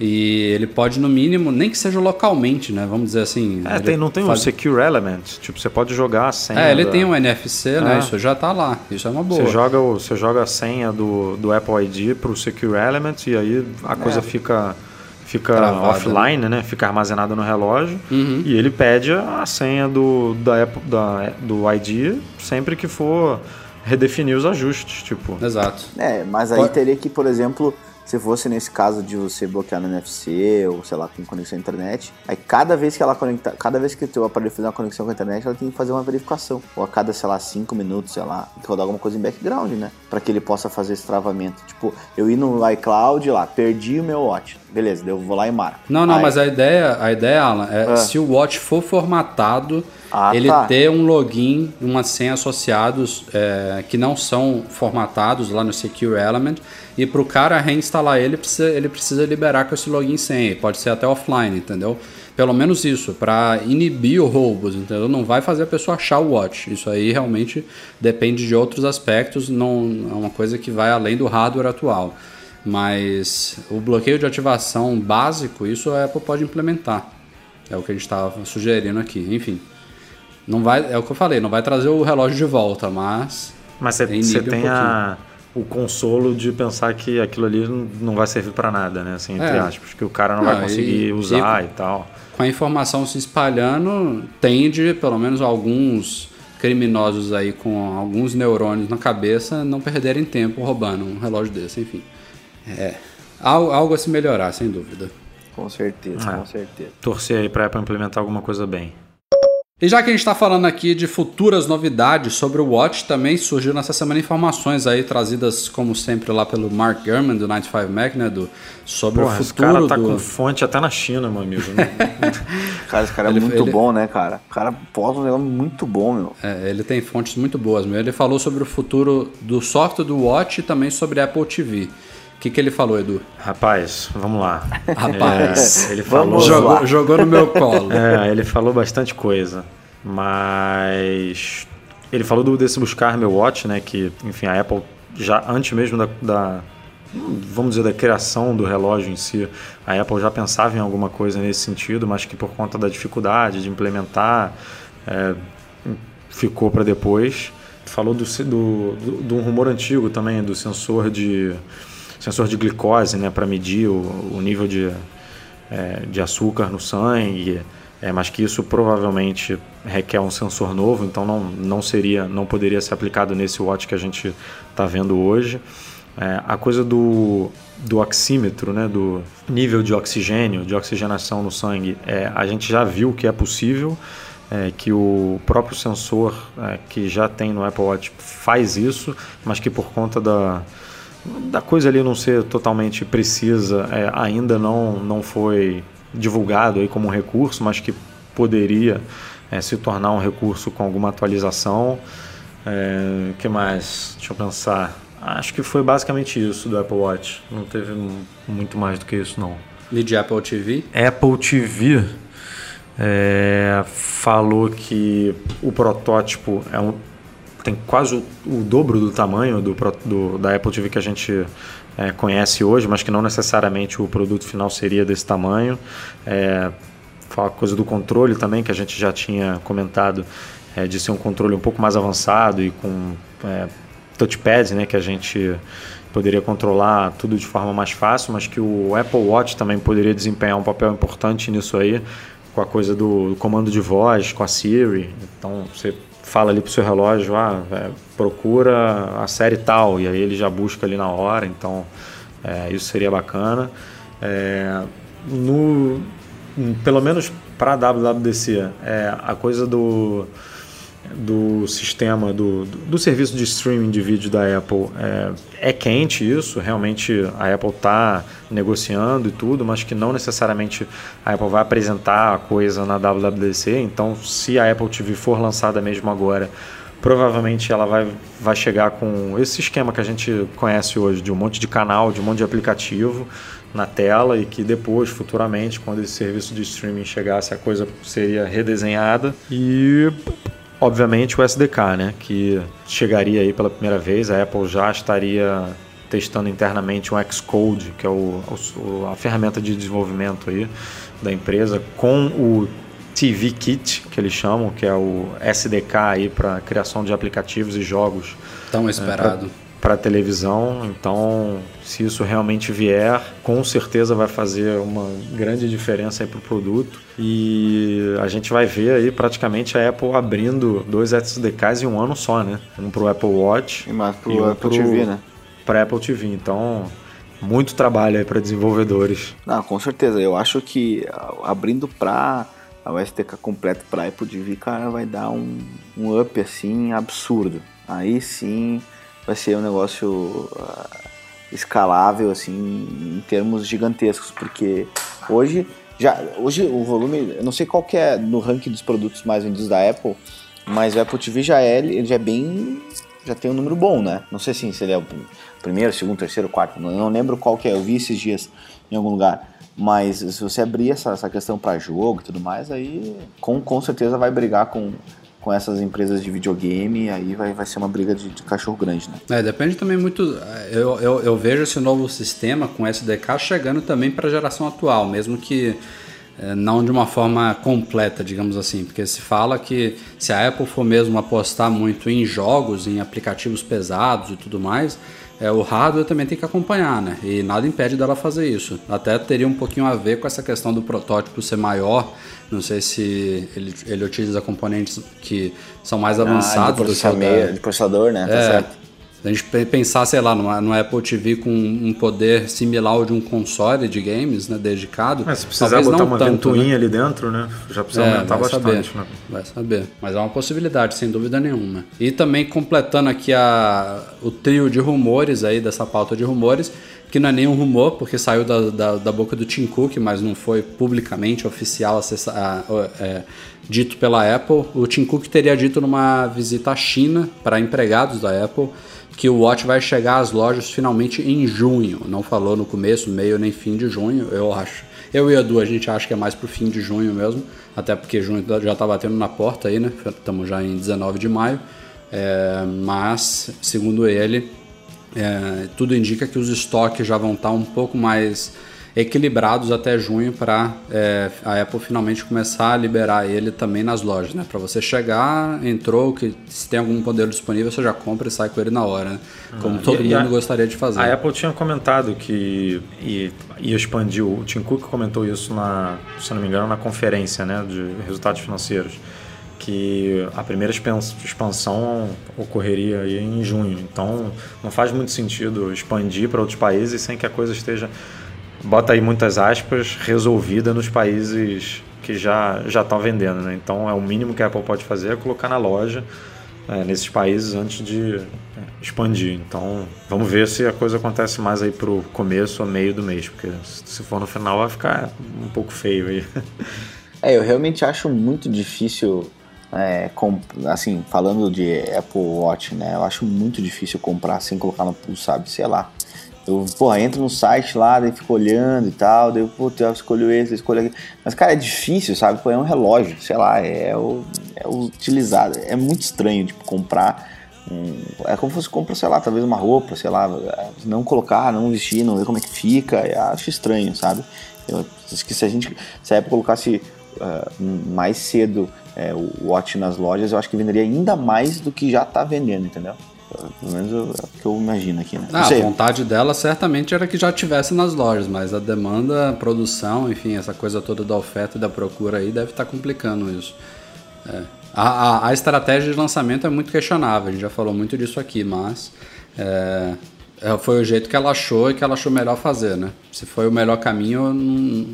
e ele pode, no mínimo, nem que seja localmente, né? Vamos dizer assim. É, tem, não tem faz... um Secure Element? Tipo, você pode jogar a senha. É, ele da... tem um NFC, né? É. Isso já tá lá. Isso é uma boa. Você joga, o, você joga a senha do, do Apple ID pro Secure Element e aí a coisa é. fica fica Travada, offline, né? Fica armazenada no relógio uhum. e ele pede a senha do, da, Apple, da, do ID sempre que for redefinir os ajustes, tipo. Exato. É, mas aí Pode... teria que, por exemplo, se fosse nesse caso de você bloquear no NFC ou sei lá com conexão à internet, aí cada vez que ela conectar, cada vez que o teu aparelho fizer uma conexão com a internet, ela tem que fazer uma verificação. Ou a cada, sei lá, 5 minutos, sei lá, rodar alguma coisa em background, né? Para que ele possa fazer esse travamento. Tipo, eu ir no iCloud lá, perdi o meu watch. Beleza, eu vou lá e marco. Não, não, aí... mas a ideia, a ideia, Alan, é ah. se o watch for formatado Ah, ele tá. ter um login, uma senha associados é, que não são formatados lá no Secure Element e para o cara reinstalar ele precisa, ele precisa liberar com esse login e senha, pode ser até offline, entendeu? Pelo menos isso, para inibir o roubos, entendeu? Não vai fazer a pessoa achar o watch. Isso aí realmente depende de outros aspectos, não é uma coisa que vai além do hardware atual. Mas o bloqueio de ativação básico, isso a Apple pode implementar. É o que a gente estava sugerindo aqui. Enfim, não vai, é o que eu falei, não vai trazer o relógio de volta, mas Mas você Inibe você um tem a, o consolo de pensar que aquilo ali não- vai servir para nada, né? Assim, entre É. aspas, que o cara não, Não, vai conseguir e- usar e, tal. com a informação se espalhando, tende, pelo menos alguns criminosos aí com alguns neurônios na cabeça, não perderem tempo roubando um relógio desse, enfim. É. Algo, algo a se melhorar, sem dúvida. Com certeza, Ah. com certeza. Torcer aí pra Apple implementar alguma coisa bem. E já que a gente está falando aqui de futuras novidades sobre o Watch, também surgiu nessa semana informações aí trazidas, como sempre, lá pelo Mark Gurman, do 95 Mac, né, do, sobre Porra, o esse futuro cara tá do... com fonte até na China, meu amigo. né? *laughs* Cara, esse cara é Ele- muito ele- bom, né, cara? O cara posta um negócio muito bom, meu. É, ele tem fontes muito boas mesmo. Ele falou sobre o futuro do software do Watch e também sobre Apple TV. O que, que ele falou, Edu? Rapaz, vamos lá. Rapaz, É, ele vamos falou. lá. jogou, jogou no meu colo. É, ele falou bastante coisa. Mas ele falou do, desse buscar meu watch, né? Que, enfim, a Apple já antes mesmo da, da- vamos dizer da criação do relógio em si, a Apple já pensava em alguma coisa nesse sentido, mas que por conta da dificuldade de implementar é, ficou para depois. Falou do, do, do, de um rumor antigo também do sensor de sensor de glicose, né, para medir o, o nível de é, de açúcar no sangue, é, mas que isso provavelmente requer um sensor novo, então não, não seria, não poderia ser aplicado nesse watch que a gente está vendo hoje. É, a coisa do, do oxímetro, né, do nível de oxigênio, de oxigenação no sangue, é, a gente já viu que é possível, é, que o próprio sensor é, que já tem no Apple Watch faz isso, mas que por conta da, da coisa ali não ser totalmente precisa, é, ainda não, não foi divulgado aí como um recurso, mas que poderia é, se tornar um recurso com alguma atualização. O que mais? Deixa eu pensar. Acho que foi basicamente isso do Apple Watch. Não teve mu- muito mais do que isso, não. E de Apple TV? Apple TV é, falou que o protótipo é um, tem quase o, o dobro do tamanho do, do- da Apple TV que a gente é, conhece hoje, mas que não necessariamente o produto final seria desse tamanho. É, fala coisa do controle também, que a gente já tinha comentado, é, de ser um controle um pouco mais avançado e com é, touchpad, né, que a gente poderia controlar tudo de forma mais fácil, mas que o Apple Watch também poderia desempenhar um papel importante nisso aí, com a coisa do, do comando de voz, com a Siri. Então você fala ali pro seu relógio, ah, é, procura a série tal, e aí ele já busca ali na hora, então é, isso seria bacana. É, no, pelo menos para a WWDC, é, a coisa do, do sistema, do, do, do serviço de streaming de vídeo da Apple, é, é quente isso, realmente a Apple está negociando e tudo, mas que não necessariamente a Apple vai apresentar a coisa na WWDC, então se a Apple TV for lançada mesmo agora, provavelmente ela vai, vai chegar com esse esquema que a gente conhece hoje, de um monte de canal, de um monte de aplicativo na tela e que depois, futuramente, quando esse serviço de streaming chegasse, a coisa seria redesenhada. E obviamente o SDK, né, que chegaria aí pela primeira vez, a Apple já estaria testando internamente um Xcode, que é o, o, a ferramenta de desenvolvimento aí da empresa, com o TV Kit, que eles chamam, que é o SDK aí para criação de aplicativos e jogos Tão esperado. Para televisão. Então, se isso realmente vier, com certeza vai fazer uma grande diferença para o produto. E a gente vai ver aí praticamente a Apple abrindo dois SDKs em um ano só, né? Um para o Apple Watch E mais E pro um Apple TV, né? para Apple TV. Então, muito trabalho aí para desenvolvedores. Não, com certeza. Eu acho que ah, abrindo pra a SDK completo pra Apple TV, cara, vai dar um, um up assim absurdo. Aí sim vai ser um negócio ah, escalável assim em termos gigantescos, porque hoje Já, hoje o volume, eu não sei qual que é no ranking dos produtos mais vendidos da Apple, mas o Apple TV já é, ele já é bem, já tem um número bom, né? Não sei assim, se ele é o primeiro, segundo, terceiro, quarto, não, não lembro qual que é, eu vi esses dias em algum lugar. Mas se você abrir essa, essa questão para jogo e tudo mais, aí com, com certeza vai brigar com, com essas empresas de videogame, aí vai, vai ser uma briga de, de cachorro grande, né? É, depende também muito. Eu, eu, eu vejo esse novo sistema com SDK chegando também para a geração atual, mesmo que é, não de uma forma completa, digamos assim, porque se fala que se a Apple for mesmo apostar muito em jogos, em aplicativos pesados e tudo mais, é, o hardware também tem que acompanhar, né? E nada impede dela fazer isso. Até teria um pouquinho a ver com essa questão do protótipo ser maior. Não sei se ele, ele utiliza componentes que são mais avançados ah, de processador, de processador, né? Tá é, certo. A gente pensar, sei lá, no, Apple TV com um poder similar ao de um console de games, né, dedicado. Mas se precisar botar uma tanto, ventoinha né? ali dentro, né, já precisa é, aumentar bastante. Saber, né? Vai saber. Mas é uma possibilidade, sem dúvida nenhuma. E também completando aqui a, o trio de rumores aí, dessa pauta de rumores, que não é nenhum rumor, porque saiu da, da, da boca do Tim Cook, mas não foi publicamente oficial acessa, a, é, dito pela Apple. O Tim Cook teria dito numa visita à China para empregados da Apple que o Watch vai chegar às lojas finalmente em junho. Não falou no começo, meio nem fim de junho, eu acho. Eu e a Edu, a gente acha que é mais pro fim de junho mesmo, até porque junho já tá batendo na porta aí, né? Estamos já em 19 de maio. É, mas, segundo ele, é, tudo indica que os estoques já vão estar tá um pouco mais equilibrados até junho para é, a Apple finalmente começar a liberar ele também nas lojas, né? Para você chegar, entrou, que se tem algum modelo disponível, você já compra e sai com ele na hora, né? Como ah, todo e, mundo a, gostaria de fazer. A Apple tinha comentado que ia, ia expandir, o Tim Cook comentou isso na, se não me engano, na conferência, né, de resultados financeiros que a primeira expansão ocorreria em junho. Então, não faz muito sentido expandir para outros países sem que a coisa esteja bota aí muitas aspas, resolvida nos países que já já estão vendendo, né? Então é o mínimo que a Apple pode fazer é colocar na loja é, nesses países antes de é, expandir. Então vamos ver se a coisa acontece mais aí pro começo ou meio do mês, porque se for no final vai ficar um pouco feio aí. *laughs* É, eu realmente acho muito difícil é, assim, falando de Apple Watch, né? Eu acho muito difícil comprar sem colocar no pulso, sabe? Sei lá. Eu, porra, entro no site lá, daí fico olhando e tal, daí, puta, eu escolho esse, eu escolho aquele. Mas, cara, é difícil, sabe? Pô, é um relógio, sei lá, é, o, é utilizado. É muito estranho, tipo, comprar. Um, é como se fosse comprar, sei lá, talvez uma roupa, sei lá, não colocar, não vestir, não ver como é que fica. Eu acho estranho, sabe? Eu acho que se a gente, se a Apple colocasse uh, mais cedo é, o Watch nas lojas, eu acho que venderia ainda mais do que já tá vendendo, entendeu? Pelo menos é o que eu imagino aqui, né? Ah, a vontade dela certamente era que já tivesse nas lojas, mas a demanda, a produção, enfim, essa coisa toda da oferta e da procura aí deve estar tá complicando isso. É. A, a, a, estratégia de lançamento é muito questionável, a gente já falou muito disso aqui, mas é, é foi o jeito que ela achou e que ela achou melhor fazer, né? Se foi o melhor caminho, não,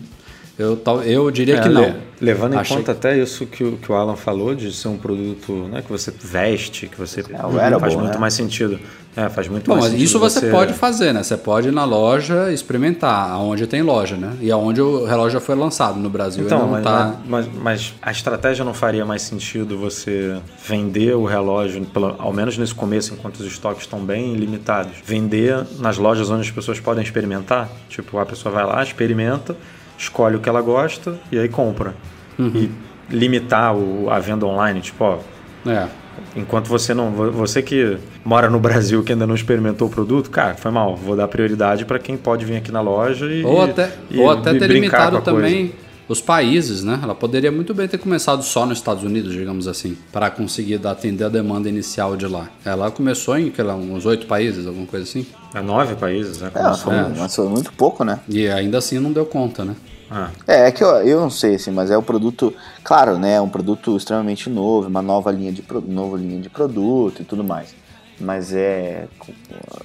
eu, eu diria é, que não. Levando em Achei... conta até isso que o, que o Alan falou, de ser um produto né, que você veste, que você é, faz muito né? mais sentido. É, faz muito Bom, mais mas sentido. Isso você, você, pode fazer, né? Você pode ir na loja experimentar, aonde tem loja, né? E aonde o relógio já foi lançado no Brasil. Então, mas, tá... mas, mas, a estratégia não faria mais sentido você vender o relógio, pelo, ao menos nesse começo, enquanto os estoques estão bem limitados. Vender nas lojas onde as pessoas podem experimentar. Tipo, a pessoa vai lá, experimenta escolhe o que ela gosta e aí compra. Uhum. E limitar o, a venda online, tipo, ó. É. Enquanto você não. Você que mora no *laughs* Brasil que ainda não experimentou o produto, cara, foi mal. Vou dar prioridade para quem pode vir aqui na loja e. Ou até, e, ou até ter limitado também coisa. os países, né? Ela poderia muito bem ter começado só nos Estados Unidos, digamos assim, para conseguir atender a demanda inicial de lá. Ela começou em, que lá, uns oito países, alguma coisa assim. É nove países, né? É, é, muito pouco, né? E ainda assim não deu conta, né? Ah. É, é que eu, eu não sei, assim, mas é um produto, claro, né? É um produto extremamente novo, uma nova linha de, nova linha de produto e tudo mais. Mas é.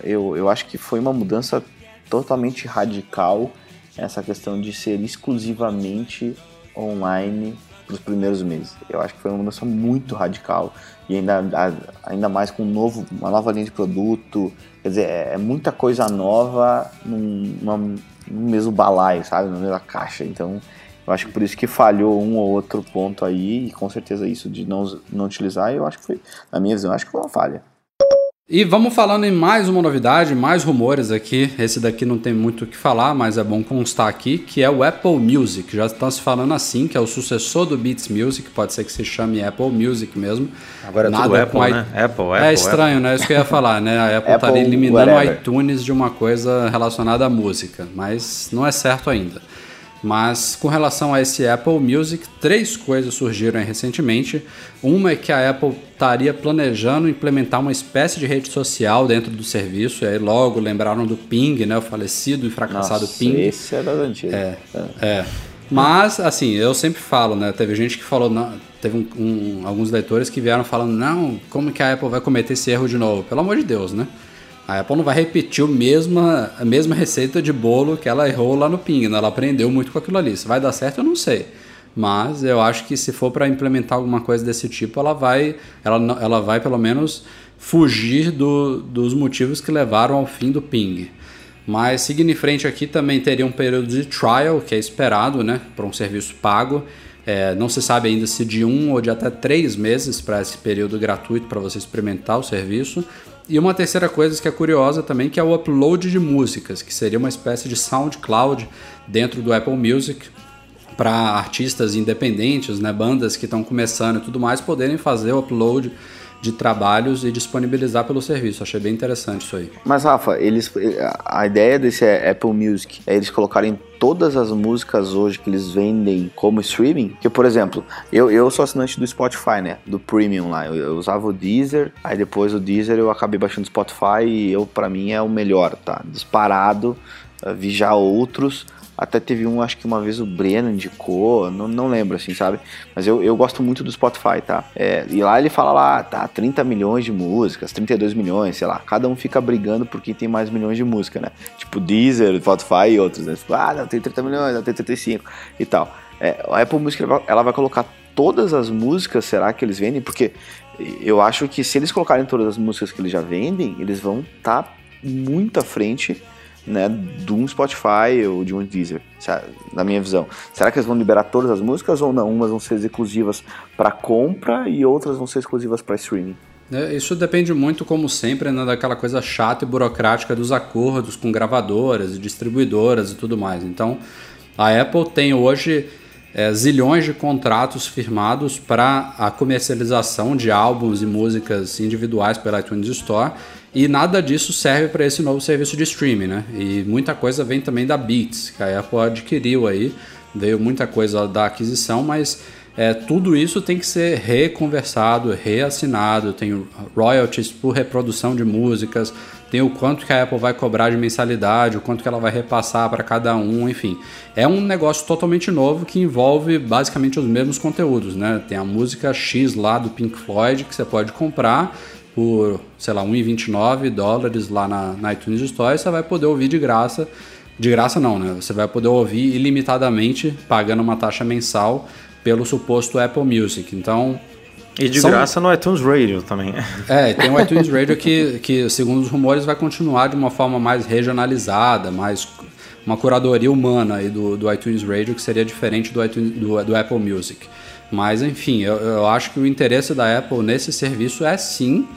Eu, eu acho que foi uma mudança totalmente radical essa questão de ser exclusivamente online para os primeiros meses. Eu acho que foi uma mudança muito radical e ainda, ainda mais com um novo, uma nova linha de produto. Quer dizer, é, é muita coisa nova num, numa, no mesmo balaio, sabe? Na mesma caixa. Então, Eu acho que por isso que falhou um ou outro ponto aí, e com certeza isso de não, não utilizar, eu acho que foi, na minha visão, acho que foi uma falha. E vamos falando em mais uma novidade, mais rumores aqui. Esse daqui não tem muito o que falar, mas é bom constar aqui, que é o Apple Music. Já está se falando assim, que é o sucessor do Beats Music, pode ser que se chame Apple Music mesmo. Agora é Nada tudo Apple, i... né? Apple, Apple. É estranho, Apple. né? Isso que eu ia falar, né? A Apple estaria eliminando o iTunes de uma coisa relacionada à música, mas não é certo ainda. Mas com relação a esse Apple Music, três coisas surgiram recentemente. Uma é que a Apple estaria planejando implementar uma espécie de rede social dentro do serviço. E aí logo lembraram do Ping, né? O falecido e fracassado Nossa, Ping. Esse é das antigas. É, é. Mas, assim, eu sempre falo, né? Teve gente que falou, não, teve um, um, alguns leitores que vieram falando, não, como que a Apple vai cometer esse erro de novo? Pelo amor de Deus, né? A Apple não vai repetir o mesma, a mesma receita de bolo que ela errou lá no Ping, né? ela aprendeu muito com aquilo ali. Se vai dar certo, eu não sei. Mas eu acho que se for para implementar alguma coisa desse tipo, ela vai, ela, ela vai pelo menos fugir do, dos motivos que levaram ao fim do Ping. Mas seguindo em frente aqui também teria um período de trial, que é esperado né, para um serviço pago. É, não se sabe ainda se de um ou de até três meses para esse período gratuito para você experimentar o serviço. E uma terceira coisa que é curiosa também, que é o upload de músicas, que seria uma espécie de SoundCloud dentro do Apple Music para artistas independentes, né, bandas que estão começando e tudo mais, poderem fazer o upload de trabalhos e disponibilizar pelo serviço. Achei bem interessante isso aí. Mas Rafa, eles a ideia desse Apple Music é eles colocarem todas as músicas hoje que eles vendem como streaming. Que por exemplo, eu, eu sou assinante do Spotify, né? Do Premium lá. Eu, eu usava o Deezer, aí depois o Deezer eu acabei baixando o Spotify e eu para mim é o melhor, tá? Disparado. Vi já outros até teve um, acho que uma vez o Breno indicou, não, não lembro assim, sabe? Mas eu, eu gosto muito do Spotify, tá? É, e lá ele fala lá, tá, 30 milhões de músicas, 32 milhões, sei lá. Cada um fica brigando por quem tem mais milhões de música, né? Tipo Deezer, Spotify e outros, né? Tipo, ah, não, tem 30 milhões, não, tem 35 e tal. É, a Apple Music, ela vai colocar todas as músicas, será que eles vendem? Porque eu acho que se eles colocarem todas as músicas que eles já vendem, eles vão estar tá muito à frente né, de um Spotify ou de um Deezer, na minha visão. Será que eles vão liberar todas as músicas ou não? Umas vão ser exclusivas para compra e outras vão ser exclusivas para streaming? É, isso depende muito, como sempre, né, daquela coisa chata e burocrática dos acordos com gravadoras e distribuidoras e tudo mais. Então, a Apple tem hoje é, zilhões de contratos firmados para a comercialização de álbuns e músicas individuais pela iTunes Store e nada disso serve para esse novo serviço de streaming, né? E muita coisa vem também da Beats, que a Apple adquiriu aí, veio muita coisa da aquisição, mas é, tudo isso tem que ser reconversado, reassinado, tem royalties por reprodução de músicas, tem o quanto que a Apple vai cobrar de mensalidade, o quanto que ela vai repassar para cada um, enfim. É um negócio totalmente novo que envolve basicamente os mesmos conteúdos, né? Tem a música X lá do Pink Floyd que você pode comprar, por, sei lá, 1,29 dólares lá na, na iTunes Store, você vai poder ouvir de graça. De graça não, né? Você vai poder ouvir ilimitadamente, pagando uma taxa mensal pelo suposto Apple Music. Então. E de são... graça no iTunes Radio também. *laughs* É, tem o iTunes Radio que, que, segundo os rumores, vai continuar de uma forma mais regionalizada, mais uma curadoria humana aí do, do iTunes Radio, que seria diferente do, iTunes, do, do Apple Music. Mas enfim, eu, eu acho que o interesse da Apple nesse serviço é sim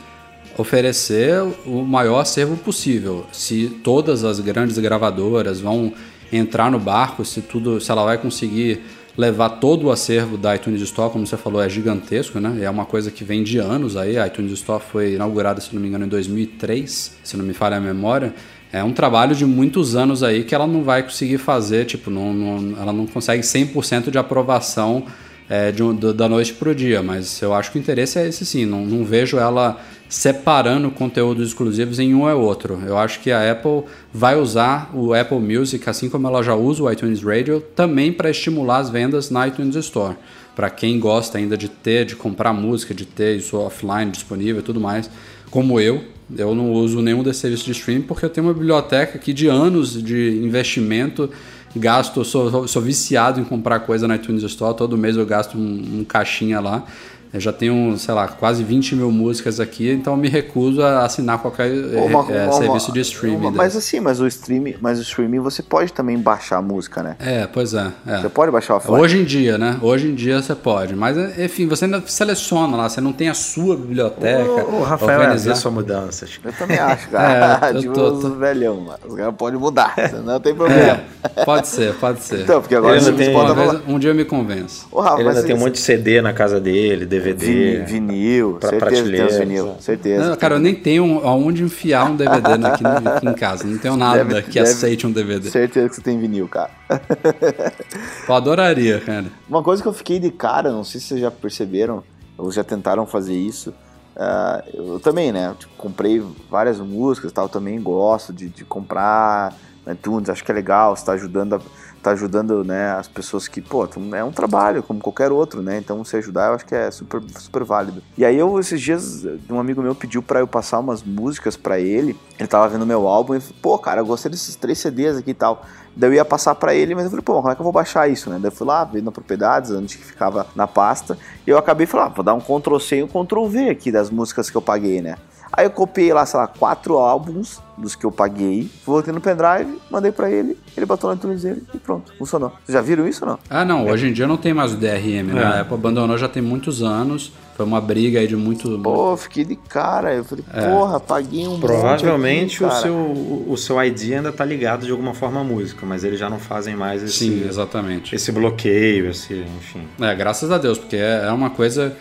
oferecer o maior acervo possível. Se todas as grandes gravadoras vão entrar no barco, se tudo, se ela vai conseguir levar todo o acervo da iTunes Store, como você falou, é gigantesco, né? É uma coisa que vem de anos aí. A iTunes Store foi inaugurada, se não me engano, em 2003, se não me falha a memória. É um trabalho de muitos anos aí que ela não vai conseguir fazer, tipo, não, não ela não consegue 100% de aprovação é, de, da noite para o dia, mas eu acho que o interesse é esse sim. Não, não vejo ela separando conteúdos exclusivos em um ou outro. Eu acho que a Apple vai usar o Apple Music, assim como ela já usa o iTunes Radio, também para estimular as vendas na iTunes Store. Para quem gosta ainda de ter, de comprar música, de ter isso offline disponível e tudo mais, como eu, eu não uso nenhum desses serviços de streaming porque eu tenho uma biblioteca aqui de anos de investimento gasto, sou, sou viciado em comprar coisa na iTunes Store, todo mês eu gasto um, um caixinha lá. Eu já tenho, sei lá, quase 20 mil músicas aqui, então eu me recuso a assinar qualquer Uma- é, uma- serviço de streaming. uma- mas assim, mas o streaming, mas o streaming você pode também baixar a música, né? É, pois é. é. Você pode baixar offline. Hoje em dia, né? Hoje em dia você pode. Mas, enfim, você ainda seleciona lá, você não tem a sua biblioteca. O, o Rafael é organizar. avesso a mudanças. Eu também acho, *laughs* cara. É, eu *laughs* tipo, tô- tô- velhão, mano. Os caras podem mudar, *laughs* não tem problema. É, pode ser, pode ser. Então, porque agora Ele você tem- pode Uma falar. vez- um dia eu me convenço. Ô, Rafa, Ele ainda tem um você- monte de CD na casa dele, DVD. Vini- vinil, pra certeza que tem vinil, certeza. Não, cara, eu nem tenho aonde enfiar um DVD aqui, no- aqui em casa. Não tenho nada Deve- que deve- aceite um DVD. Certeza que você tem vinil, cara. *laughs* Eu adoraria, cara. Uma coisa que eu fiquei de cara, não sei se vocês já perceberam, ou já tentaram fazer isso. ah, eu também, né? Tipo, comprei várias músicas e tal, também gosto de, de comprar iTunes, acho que é legal, você tá ajudando, tá ajudando né, as pessoas que, pô, é um trabalho como qualquer outro, né? Então se ajudar eu acho que é super, super válido. E aí eu, esses dias, um amigo meu pediu pra eu passar umas músicas pra ele, ele tava vendo meu álbum e falou, pô, cara, eu gostei desses três CDs aqui e tal. Daí eu ia passar pra ele, mas eu falei, pô, como é que eu vou baixar isso, né? Daí eu fui lá, na propriedades, onde que ficava na pasta, e eu acabei falando, ah, vou dar um Ctrl C e um Ctrl V aqui das músicas que eu paguei, né? Aí eu copiei lá, sei lá, quatro álbuns dos que eu paguei, voltei no pendrive, mandei pra ele, ele botou na iTunes dele e pronto, funcionou. Vocês já viram isso ou não? Ah, não, hoje em dia não tem mais o DRM, né? É. A Apple abandonou já tem muitos anos. Foi uma briga aí de muito. Pô, fiquei de cara, eu falei, É. porra, paguei um Provavelmente aqui, o, seu, o, o seu ID ainda tá ligado de alguma forma à música, mas eles já não fazem mais esse, Sim, exatamente. esse bloqueio, esse, enfim. É, graças a Deus, porque é é uma coisa.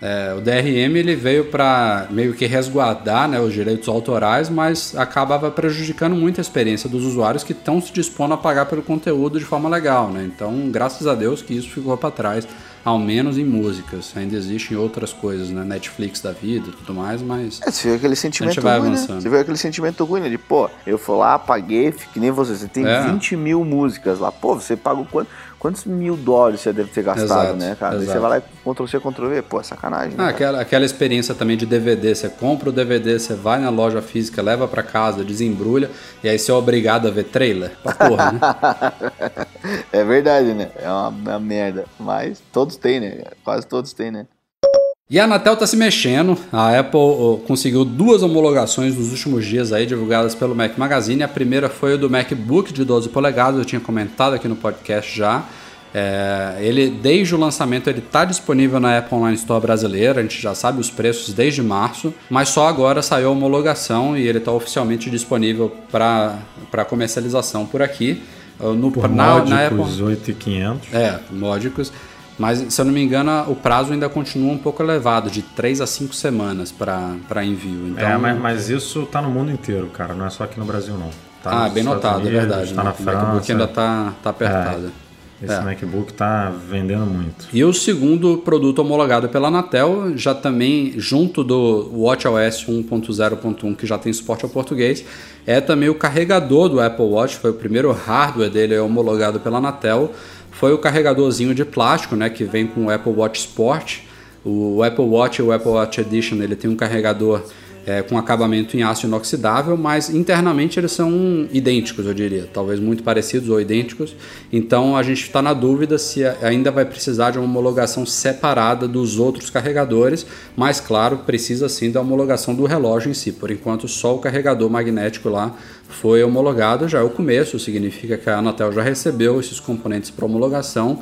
É, o DRM ele veio para meio que resguardar né, os direitos autorais, mas acabava prejudicando muito a experiência dos usuários que estão se dispondo a pagar pelo conteúdo de forma legal. Né? Então, graças a Deus que isso ficou para trás, ao menos em músicas. Ainda existem outras coisas, né? Netflix da vida e tudo mais, mas. É, você vê aquele sentimento ruim, né? Você vê aquele sentimento ruim, né? De, pô, eu fui lá, paguei, que nem você, você tem É. 20 mil músicas lá. Pô, você pagou quanto, quantos mil dólares você deve ter gastado, Exato, né, cara? Aí você exato. vai lá e Ctrl C, Ctrl V, pô, é sacanagem, né? Ah, aquela, aquela experiência também de DVD. Você compra o DVD, você vai na loja física, leva para casa, desembrulha, e aí você é obrigado a ver trailer. Pra porra, né? *laughs* É verdade, né? É uma, uma merda. Mas todos têm, né? Quase todos têm, né? E a Anatel está se mexendo. A Apple conseguiu duas homologações nos últimos dias aí, divulgadas pelo Mac Magazine. A primeira foi o do MacBook de 12 polegadas, eu tinha comentado aqui no podcast já. É, ele, desde o lançamento, ele está disponível na Apple Online Store brasileira. A gente já sabe os preços desde março, mas só agora saiu a homologação e ele está oficialmente disponível para comercialização por aqui. No, Por na, na Apple, módicos 8,500. é, módicos. Mas, se eu não me engano, o prazo ainda continua um pouco elevado, de 3 a 5 semanas para envio. Então, É, mas, mas isso tá no mundo inteiro, cara. Não é só aqui no Brasil, não. Tá ah, bem Estados notado, é Unidos, verdade. Tá né? na o MacBook França. ainda tá, tá apertado. Esse É. MacBook tá vendendo muito. E o segundo produto homologado pela Anatel, já também junto do WatchOS 1.0.1, que já tem suporte ao português, é também o carregador do Apple Watch, foi o primeiro hardware dele homologado pela Anatel, foi o carregadorzinho de plástico, né, que vem com o Apple Watch Sport. O Apple Watch o Apple Watch Edition, ele tem um carregador é, com acabamento em aço inoxidável, mas internamente eles são idênticos, eu diria, talvez muito parecidos ou idênticos. Então a gente está na dúvida se ainda vai precisar de uma homologação separada dos outros carregadores, mas claro, precisa sim da homologação do relógio em si. Por enquanto, só o carregador magnético lá foi homologado, já é o começo, significa que a Anatel já recebeu esses componentes para homologação.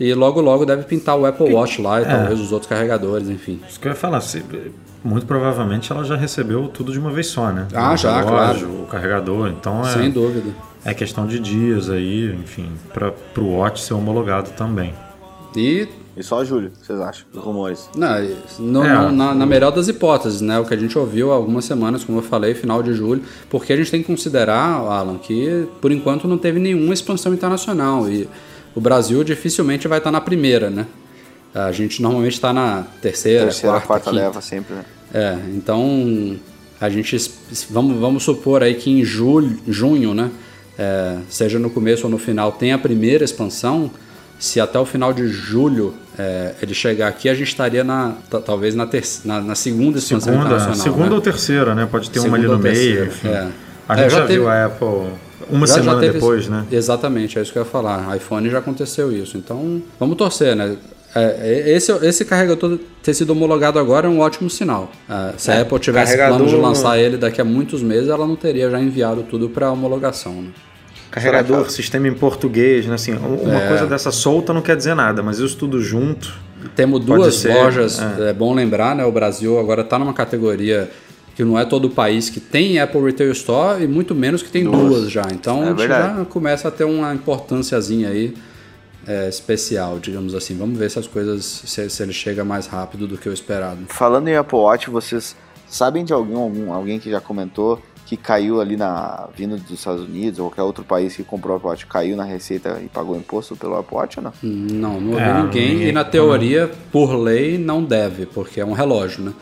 E logo logo deve pintar o Apple Watch lá e talvez os outros carregadores, enfim. Isso que eu ia falar, se- muito provavelmente ela já recebeu tudo de uma vez só, né? Ah, O já, relógio, claro. O carregador, então é, Sem dúvida. é questão de dias aí, enfim, para o Watch ser homologado também. E E só julho, vocês acham? Os rumores. Não, no- É. no- na, na melhor das hipóteses, né? O que a gente ouviu há algumas semanas, como eu falei, final de julho, porque a gente tem que considerar, Alan, que por enquanto não teve nenhuma expansão internacional e o Brasil dificilmente vai estar na primeira, né? A gente normalmente está na terceira, Terceira, quarta, quarta quinta. leva sempre, né? É, então a gente vamos, vamos supor aí que em julho, junho, né, é, seja no começo ou no final, tem a primeira expansão. Se até o final de julho é, ele chegar aqui, a gente estaria na ta- talvez na, na, na segunda expansão Segunda, internacional. segunda né? ou terceira, né? Pode ter uma ali Segunda no meio, enfim. é. A É, gente já já, teve- viu a Apple uma Já- já semana teve depois, né? Exatamente, é isso que eu ia falar. iPhone já aconteceu isso. Então, vamos torcer, né? É, esse, esse carregador ter sido homologado agora é um ótimo sinal. É, se É, a Apple tivesse carregador- plano de lançar ele daqui a muitos meses, ela não teria já enviado tudo para homologação. Né? Carregador, Será que- sistema em português, né? Assim, uma É. coisa dessa solta não quer dizer nada, mas isso tudo junto. Temos duas ser, lojas, é. é. bom lembrar, né? O Brasil agora está numa categoria que não é todo o país que tem Apple Retail Store e muito menos que tem duas, Duas. já. Então É a gente verdade. já começa a ter uma importânciazinha aí é, especial, digamos assim. Vamos ver se as coisas, se, se ele chega mais rápido do que o esperado. Falando em Apple Watch, vocês sabem de algum, algum alguém que já comentou que caiu ali na vindo dos Estados Unidos ou qualquer outro país que comprou o Apple Watch, caiu na receita e pagou imposto pelo Apple Watch ou não? Não, não ouvi É, ninguém, ninguém- e na teoria, por lei, não deve, porque é um relógio, né?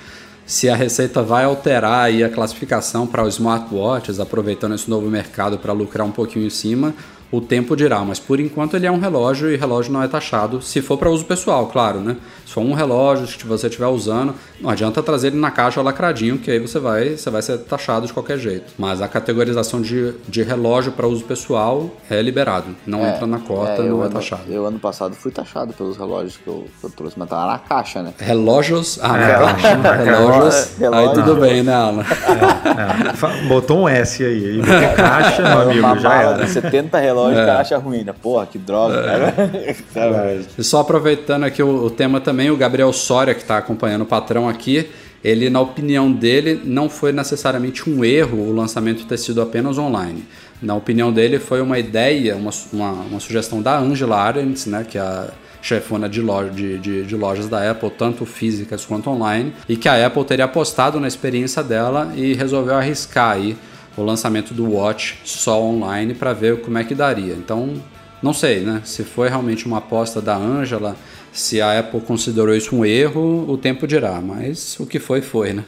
Se a Receita vai alterar aí a classificação para os smartwatches, aproveitando esse novo mercado para lucrar um pouquinho em cima, o tempo dirá. Mas por enquanto ele é um relógio e relógio não é taxado, se for para uso pessoal, claro, né? Se for um relógio que você estiver usando, não adianta trazer ele na caixa lacradinho, que aí você vai, você vai ser taxado de qualquer jeito. Mas a categorização de, de relógio para uso pessoal é liberado, não entra na cota, eu não é ano, taxado. Eu ano passado fui taxado pelos relógios que eu, que eu trouxe, mas tava na caixa, né? Relógios. Ah, É, na caixa. *laughs* Relógios. relógio. Aí tudo bem, né, Alan? É, fa- botou um S aí, aí caixa, meu amigo, já era. de 70 relógios, o cara acha ruim, né? Porra, que droga, cara. *laughs* É. E só aproveitando aqui o, o tema também, o Gabriel Soria, que está acompanhando o patrão aqui, ele, na opinião dele, não foi necessariamente um erro o lançamento ter sido apenas online. Na opinião dele, foi uma ideia, uma, uma, uma sugestão da Angela Arendt, né, que é a chefona de, loja, de, de, de lojas da Apple, tanto físicas quanto online, e que a Apple teria apostado na experiência dela e resolveu arriscar aí o lançamento do Watch só online para ver como é que daria. Então, não sei, né? Se foi realmente uma aposta da Angela, se a Apple considerou isso um erro, o tempo dirá, mas o que foi, foi, né?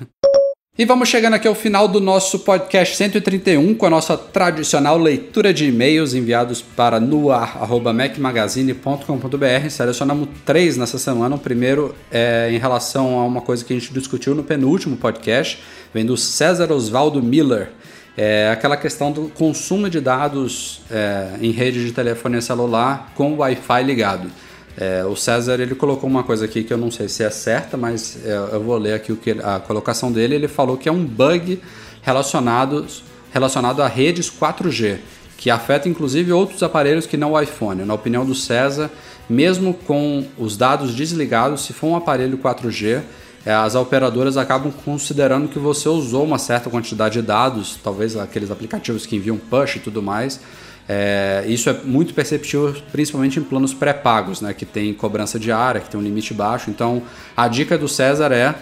E vamos chegando aqui ao final do nosso podcast 131 com a nossa tradicional leitura de e-mails enviados para noar.mecmagazine.com.br. Selecionamos três nessa semana. O primeiro é em relação a uma coisa que a gente discutiu no penúltimo podcast, vem do César Osvaldo Miller. É aquela questão do consumo de dados é, em rede de telefonia celular com Wi-Fi ligado. É, o César ele colocou uma coisa aqui que eu não sei se é certa, mas é, eu vou ler aqui o que, a colocação dele. Ele falou que é um bug relacionado, relacionado a redes 4G, que afeta inclusive outros aparelhos que não o iPhone. Na opinião do César, mesmo com os dados desligados, se for um aparelho 4G, é, as operadoras acabam considerando que você usou uma certa quantidade de dados, talvez aqueles aplicativos que enviam push e tudo mais. É, isso é muito perceptível, principalmente em planos pré-pagos, né, que tem cobrança diária, que tem um limite baixo. Então, a dica do César é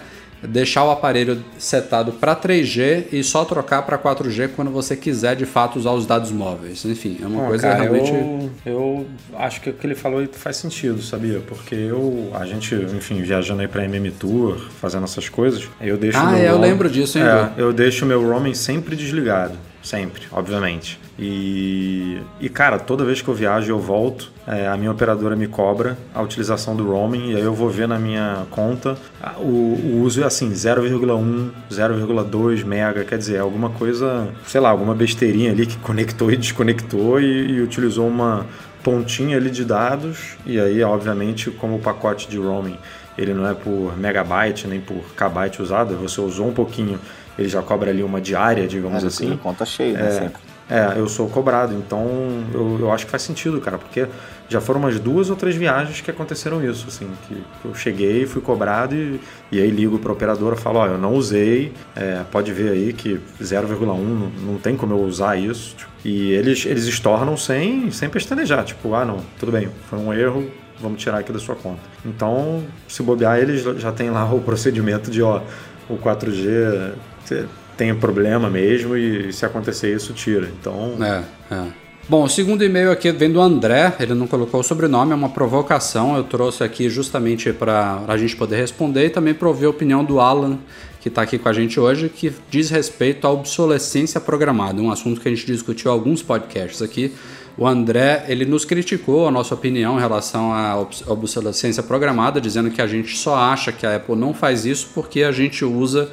deixar o aparelho setado para 3G e só trocar para 4G quando você quiser de fato usar os dados móveis. Enfim, é uma coisa cara, realmente. eu, eu acho que o que ele falou faz sentido, sabia? Porque eu, a gente, enfim, viajando aí pra MM Tour, fazendo essas coisas, eu deixo Ah, meu é, eu lembro disso, hein, É, eu deixo meu roaming sempre desligado. Sempre, obviamente. E, e cara, toda vez que eu viajo eu volto, é, a minha operadora me cobra a utilização do roaming e aí eu vou ver na minha conta. O, o uso é assim 0,1, 0,2 mega, quer dizer, é alguma coisa, sei lá, alguma besteirinha ali que conectou e desconectou e, e utilizou uma pontinha ali de dados. E aí, obviamente, como o pacote de roaming ele não é por megabyte nem por kbyte usado, você usou um pouquinho, ele já cobra ali uma diária, digamos É, assim. Conta cheia, né? É, Sempre. é, eu sou cobrado, então eu, eu acho que faz sentido, cara, porque já foram umas duas ou três viagens que aconteceram isso, assim, que, eu cheguei, fui cobrado e, e aí ligo para a operadora e falo, ó, eu não usei, é, pode ver aí que 0,1 não, não tem como eu usar isso, tipo, e eles, eles estornam sem, sem pestanejar, tipo, ah, não, tudo bem, foi um erro, vamos tirar aqui da sua conta. Então, se bobear, eles já tem lá o procedimento de, ó, o 4G te- tem problema mesmo e se acontecer isso, tira. Então, É, é. Bom, o segundo e-mail aqui vem do André, ele não colocou o sobrenome, é uma provocação. Eu trouxe aqui justamente para a gente poder responder e também para ouvir a opinião do Alan, que está aqui com a gente hoje, que diz respeito à obsolescência programada, um assunto que a gente discutiu em alguns podcasts aqui. O André, ele nos criticou a nossa opinião em relação à obs- obsolescência programada, dizendo que a gente só acha que a Apple não faz isso porque a gente usa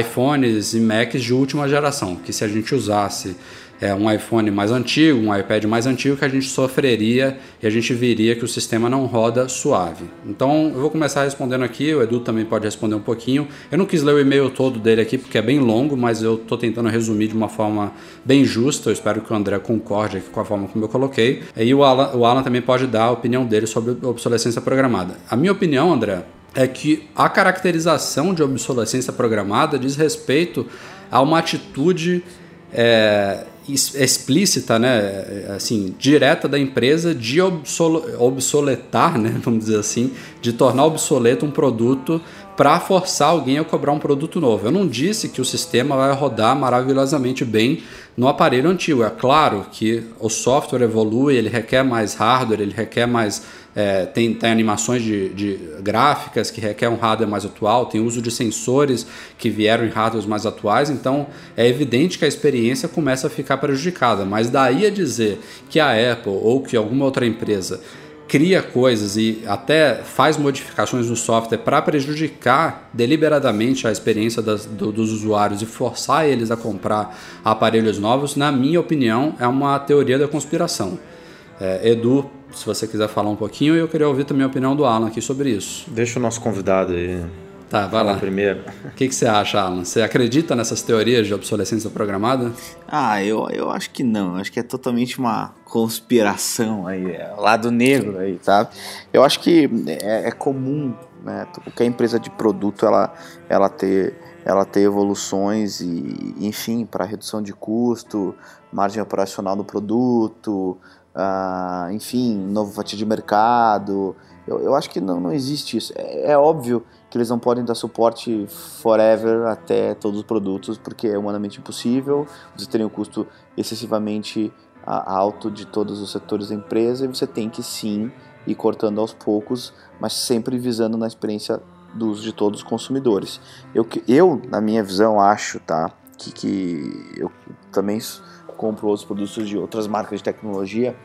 iPhones e Macs de última geração, que se a gente usasse é, um iPhone mais antigo, um iPad mais antigo, que a gente sofreria e a gente viria que o sistema não roda suave. Então eu vou começar respondendo aqui, o Edu também pode responder um pouquinho. Eu não quis ler o e-mail todo dele aqui porque é bem longo, mas eu estou tentando resumir de uma forma bem justa. Eu espero que o André concorde aqui com a forma como eu coloquei. E o Alan, o Alan também pode dar a opinião dele sobre obsolescência programada. A minha opinião, André, é que a caracterização de obsolescência programada diz respeito a uma atitude é, explícita, né, assim, direta da empresa de obsoletar, né, *laughs* vamos dizer assim, de tornar obsoleto um produto para forçar alguém a cobrar um produto novo. Eu não disse que o sistema vai rodar maravilhosamente bem no aparelho antigo. É claro que o software evolui, ele requer mais hardware, ele requer mais é, tem, tem animações de, de, gráficas que requer um hardware mais atual, tem uso de sensores que vieram em hardwares mais atuais, então é evidente que a experiência começa a ficar prejudicada. Mas daí a dizer que a Apple ou que alguma outra empresa cria coisas e até faz modificações no software para prejudicar deliberadamente a experiência das, do, dos usuários e forçar eles a comprar aparelhos novos, na minha opinião, é uma teoria da conspiração. É, Edu se você quiser falar um pouquinho, eu queria ouvir também a opinião do Alan aqui sobre isso. Deixa o nosso convidado aí. Tá, vai lá. primeiro. O que, que você acha, Alan? Você acredita nessas teorias de obsolescência programada? Ah, eu, eu acho que não. Acho que é totalmente uma conspiração aí, é, lado negro aí, sabe? Eu acho que é, é comum, né? Qualquer empresa de produto ela, ela ter ela ter evoluções e, enfim, para redução de custo, margem operacional do produto, uh, enfim, novo fatia de mercado. Eu, eu acho que não, não existe isso. É, é, óbvio que eles não podem dar suporte forever até todos os produtos, porque é humanamente impossível. Você tem um custo excessivamente alto de todos os setores da empresa e você tem que sim ir cortando aos poucos, mas sempre visando na experiência do uso de todos os consumidores. Eu, eu na minha visão, acho tá, que, que eu também compro outros produtos de outras marcas de tecnologia,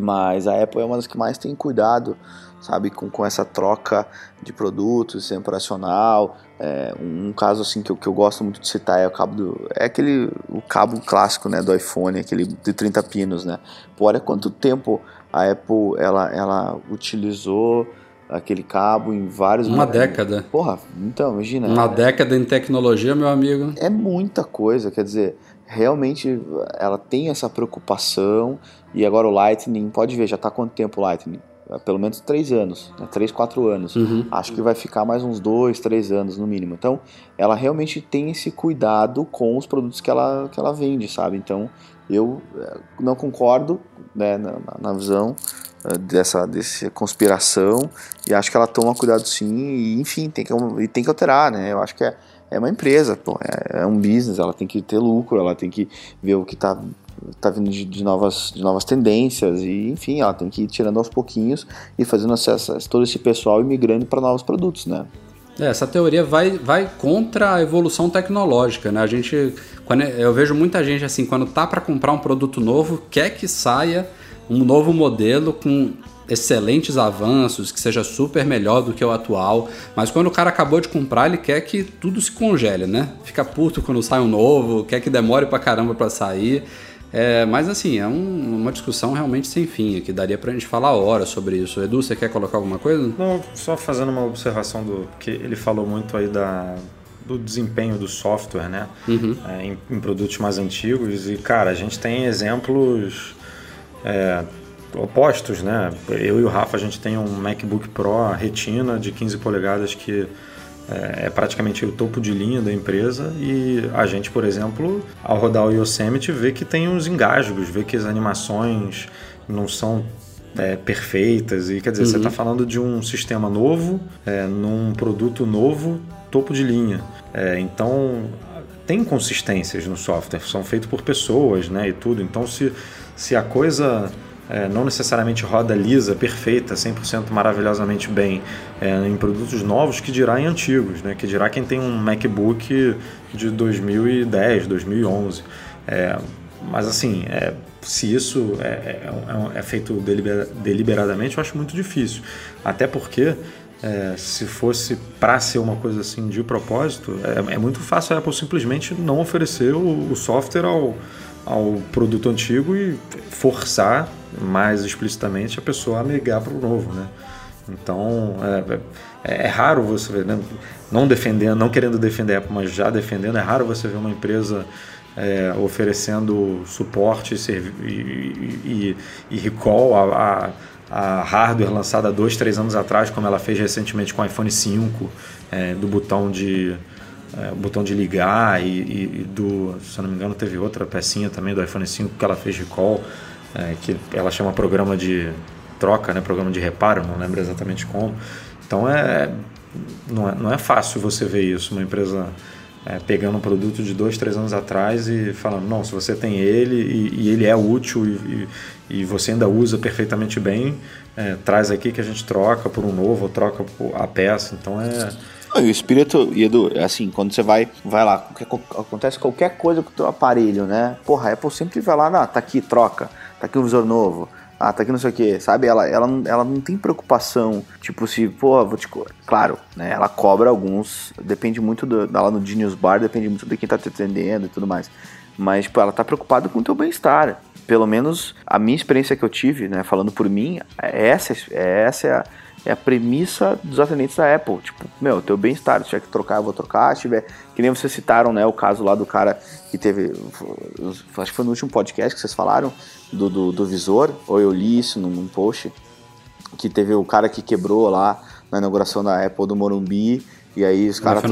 mas a Apple é uma das que mais tem cuidado, sabe, com, com essa troca de produtos, sistema operacional. É, um, caso assim que eu, que eu gosto muito de citar é o cabo do, é aquele o cabo clássico, né, do iPhone, aquele de 30 pinos, né. Pô, olha quanto tempo a Apple ela, ela utilizou aquele cabo em vários uma década porra então imagina uma década em tecnologia meu amigo é muita coisa quer dizer realmente ela tem essa preocupação e agora o Lightning, pode ver, já está quanto tempo o Lightning? É, pelo menos três anos, né? três, quatro anos. Uhum. Acho que vai ficar mais uns dois, três anos no mínimo. Então, ela realmente tem esse cuidado com os produtos que ela, que ela vende, sabe? Então, eu é, não concordo né, na, na visão é, dessa, dessa conspiração e acho que ela toma cuidado sim e, enfim, tem que, e tem que alterar, né? Eu acho que é, é uma empresa, pô, é, é, um business, ela tem que ter lucro, ela tem que ver o que está tá vindo de, de, novas, de novas tendências e enfim, ela tem que ir tirando aos pouquinhos e fazendo acesso a todo esse pessoal e migrando para novos produtos, né? É, essa teoria vai, vai contra a evolução tecnológica, né? A gente, quando eu vejo muita gente assim, quando tá para comprar um produto novo, quer que saia um novo modelo com excelentes avanços, que seja super melhor do que o atual, mas quando o cara acabou de comprar, ele quer que tudo se congele, né? Fica puto quando sai um novo, quer que demore pra caramba para sair. É, mas assim, é um, uma discussão realmente sem fim, que daria pra gente falar horas sobre isso. Edu, você quer colocar alguma coisa? Não, só fazendo uma observação do que ele falou muito aí da, do desempenho do software, né? Uhum. É, em, em, produtos mais antigos. E, cara, a gente tem exemplos é, opostos, né? Eu e o Rafa, a gente tem um MacBook Pro Retina de 15 polegadas que é, é praticamente o topo de linha da empresa e a gente, por exemplo, ao rodar o Yosemite, vê que tem uns engasgos, vê que as animações não são é, perfeitas e quer dizer, uhum. você está falando de um sistema novo, é, num produto novo, topo de linha. É, então tem consistências no software, são feitos por pessoas, né, e tudo. Então se, se a coisa é, não necessariamente roda lisa, perfeita, 100% maravilhosamente bem é, em produtos novos, que dirá em antigos, né? que dirá quem tem um MacBook de 2010, 2011. É, mas assim, é, se isso é, é, é, feito deliberadamente, eu acho muito difícil. Até porque é, se fosse para ser uma coisa assim de propósito, é, é, muito fácil a Apple simplesmente não oferecer o, o software ao, ao produto antigo e forçar mais explicitamente a pessoa a migrar para o novo, né? Então é, é, é, raro você ver, né? não defendendo, não querendo defender mas já defendendo, é raro você ver uma empresa é, oferecendo suporte e, e, e recall a, a, a, hardware lançada dois, três anos atrás, como ela fez recentemente com o iPhone 5, é, do botão de é, botão de ligar e, e, do, se eu não me engano, teve outra pecinha também do iPhone 5 que ela fez recall, é, que ela chama programa de troca, né, programa de reparo, não lembro exatamente como. Então é não é, não é fácil você ver isso, uma empresa é, pegando um produto de dois, três anos atrás e falando, não, se você tem ele e, e ele é útil e, e, você ainda usa perfeitamente bem, é, traz aqui que a gente troca por um novo, ou troca a peça. Então é. E o espírito, Edu, é assim, quando você vai, vai lá, acontece qualquer coisa com o teu aparelho, né? Porra, a Apple sempre vai lá, tá aqui, troca, tá aqui um visor novo, ah, tá aqui não sei o que, sabe? Ela, ela, ela não tem preocupação, tipo, se, pô, vou te. Claro, né? Ela cobra alguns, depende muito do, lá no Genius Bar, depende muito de quem tá te atendendo e tudo mais. Mas, tipo, ela tá preocupada com o teu bem-estar. Pelo menos a minha experiência que eu tive, né, falando por mim, é essa, é essa é a, é a premissa dos atendentes da Apple. Tipo, meu, teu bem-estar, se tiver que trocar, eu vou trocar. Se tiver, que nem vocês citaram, né, o caso lá do cara que teve, acho que foi no último podcast que vocês falaram, do, do, do visor, ou eu li isso num, num post, que teve o cara que quebrou lá na inauguração da Apple do Morumbi, e aí os caras.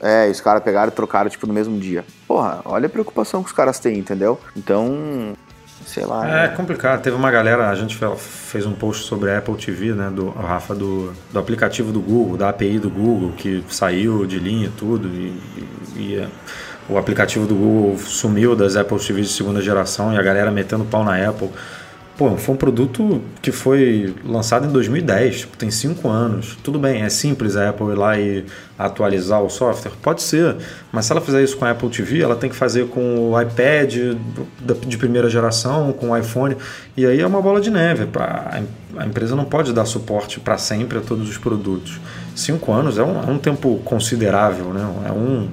É, os caras pegaram e trocaram, tipo, no mesmo dia. Porra, olha a preocupação que os caras têm, entendeu? Então, sei lá. É, é complicado. Teve uma galera, a gente fez um post sobre a Apple TV, né, do Rafa, do, do aplicativo do Google, da API do Google, que saiu de linha e tudo, e, e, e o aplicativo do Google sumiu das Apple TVs de segunda geração e a galera metendo pau na Apple. Pô, foi um produto que foi lançado em 2010, tipo, tem cinco anos. Tudo bem, é simples a Apple ir lá e atualizar o software? Pode ser, mas se ela fizer isso com a Apple TV, ela tem que fazer com o iPad de primeira geração, com o iPhone, e aí é uma bola de neve. A empresa não pode dar suporte para sempre a todos os produtos. Cinco anos é um, é um tempo considerável, né? É um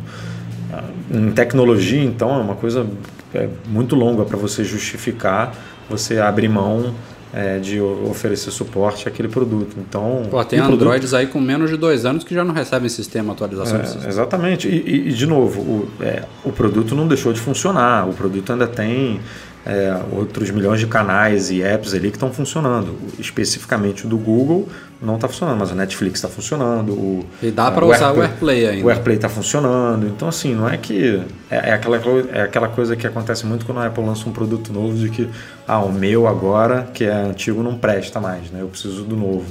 em tecnologia, então, é uma coisa é, muito longa para você justificar você abrir mão é, de oferecer suporte àquele produto. Então, Pô, tem Androids aí com menos de dois anos que já não recebem sistema atualização. É, sistema. Exatamente. E, e, e, de novo, o, é, o produto não deixou de funcionar. O produto ainda tem é, outros milhões de canais e apps ali que estão funcionando. Especificamente o do Google não está funcionando, mas o Netflix está funcionando. O, e dá para usar o AirPlay ainda. O AirPlay está funcionando. Então, assim, não é que. É, é, aquela, é aquela coisa que acontece muito quando a Apple lança um produto novo de que, ah, o meu agora, que é antigo, não presta mais, né? Eu preciso do novo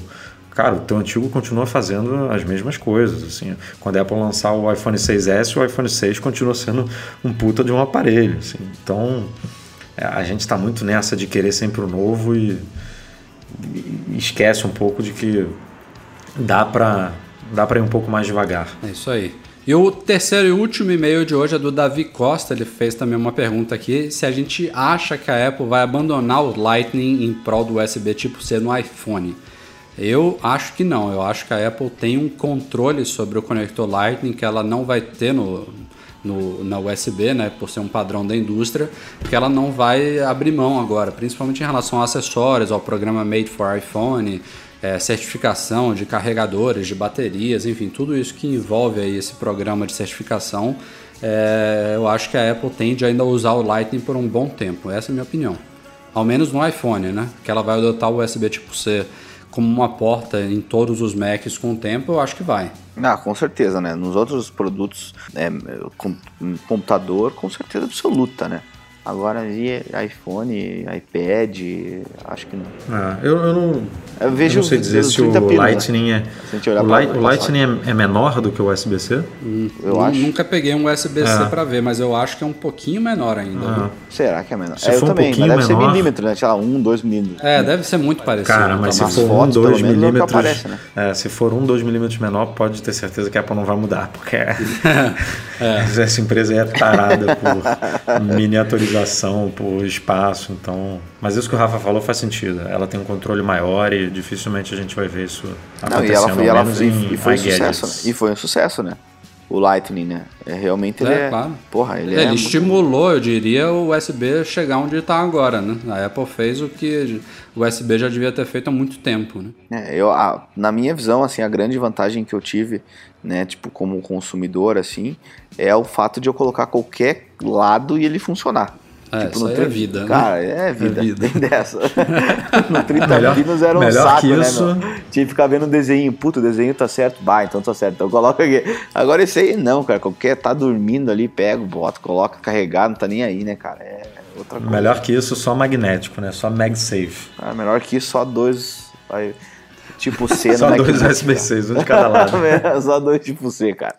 cara, o teu antigo continua fazendo as mesmas coisas. Assim, quando a Apple lançar o iPhone 6S, o iPhone 6 continua sendo um puta de um aparelho. Assim. Então, a gente está muito nessa de querer sempre o novo e, e esquece um pouco de que dá para dá para ir um pouco mais devagar. É isso aí. E o terceiro e último e-mail de hoje é do Davi Costa. Ele fez também uma pergunta aqui: se a gente acha que a Apple vai abandonar o Lightning em prol do USB tipo C no iPhone. Eu acho que não. Eu acho que a Apple tem um controle sobre o conector Lightning que ela não vai ter no, no, na USB, né, por ser um padrão da indústria, que ela não vai abrir mão agora, principalmente em relação a acessórios, ao programa Made for iPhone, é, certificação de carregadores, de baterias, enfim, tudo isso que envolve aí esse programa de certificação, é, eu acho que a Apple tende ainda a usar o Lightning por um bom tempo. Essa é a minha opinião. Ao menos no iPhone, né? Que ela vai adotar o USB tipo C como uma porta em todos os Macs com o tempo, eu acho que vai. Ah, com certeza, né? Nos outros produtos, é, com, computador, com certeza absoluta, né? Agora via iPhone, iPad, acho que não. Ah, eu, eu não. Eu vejo eu não sei dizer se o Lightning né? é. O, Light, o Lightning é, é, menor do que o USB-C? Hum, eu acho. Nunca peguei um USB-C é. para ver, mas eu acho que é um pouquinho menor ainda. Ah. Será que é menor? Se é, for eu um também, mas deve menor... ser milímetro, né? Sei lá, um, dois milímetros. É, deve ser muito parecido. Cara, mas então, se for fotos, um, dois milímetros. Aparece, né? é, se for um, dois milímetros menor, pode ter certeza que a Apple não vai mudar, porque *laughs* é. *laughs* essa empresa é tarada por *laughs* miniaturização, por espaço, então. Mas isso que o Rafa falou faz sentido. Ela tem um controle maior e dificilmente a gente vai ver isso acontecendo. Não, e ela, e ela e, e foi um sucesso, né? E foi um sucesso, né? o Lightning, né? É, realmente ele É, é. claro. Porra, ele, Ele, é. muito- estimulou, eu diria, o USB chegar onde está agora, né? A Apple fez o que o USB já devia ter feito há muito tempo, né? É, eu, a- na minha visão, assim, a grande vantagem que eu tive, né, tipo, como consumidor, assim, é o fato de eu colocar qualquer lado e ele funcionar. É, tipo, isso aí é tri- vida, né? Cara, é vida. vida. Tem dessa. *laughs* no 30 Melhor- pinos era um saco, que né, isso. meu? Tinha que ficar vendo o desenho. Puto, o desenho tá certo. Bah, então tá certo. Então coloca aqui. Agora esse aí não, cara. Qualquer tá dormindo ali, pega, bota, coloca, carregar, não tá nem aí, né, cara? É outra coisa. Melhor que isso, só magnético, né? Só MagSafe. Cara, melhor que isso, só dois. Aí, tipo C *laughs* no Só dois. USB-Cs, um de cada lado. *laughs* É, Só dois tipo C, cara.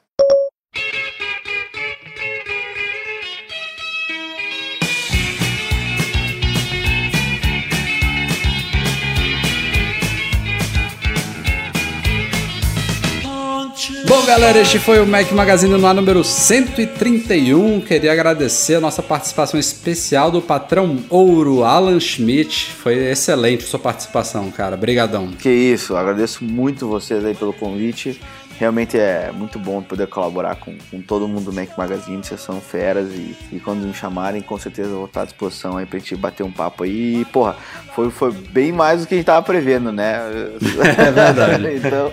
Galera, este foi o Mac Magazine no ar número 131. Queria agradecer a nossa participação especial do patrão ouro, Alan Schmidt. Foi excelente a sua participação, cara. Brigadão. Que isso, agradeço muito vocês aí pelo convite. Realmente é muito bom poder colaborar com, com todo mundo do Mac Magazine, vocês são feras e, e quando me chamarem, com certeza eu vou estar à disposição aí pra gente bater um papo aí. E, porra, foi, foi bem mais do que a gente tava prevendo, né? *laughs* É verdade. *laughs* então,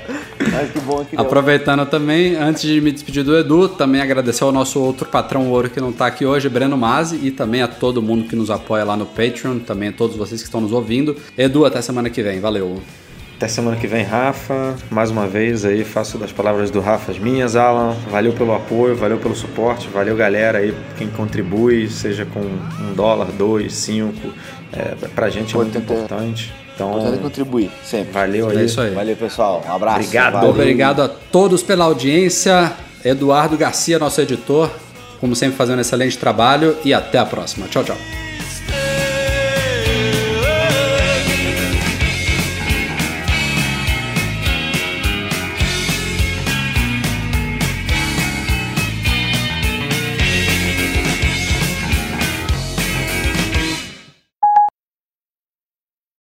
mas que bom que deu. Aproveitando também, antes de me despedir do Edu, também agradecer ao nosso outro patrão ouro que não está aqui hoje, Breno Mazzi, e também a todo mundo que nos apoia lá no Patreon, também a todos vocês que estão nos ouvindo. Edu, até semana que vem. Valeu. Até semana que vem, Rafa. Mais uma vez aí, faço das palavras do Rafa as minhas, Alan. Valeu pelo apoio, valeu pelo suporte, valeu galera aí, quem contribui, seja com um dólar, dois, cinco. É, pra gente é muito Importante- importante. Importante Então, contribuir, sempre. valeu aí. É isso aí. Valeu, pessoal. Um abraço. Obrigado. Valeu. Obrigado a todos pela audiência. Eduardo Garcia, nosso editor, como sempre, fazendo um excelente trabalho. E até a próxima. Tchau, tchau.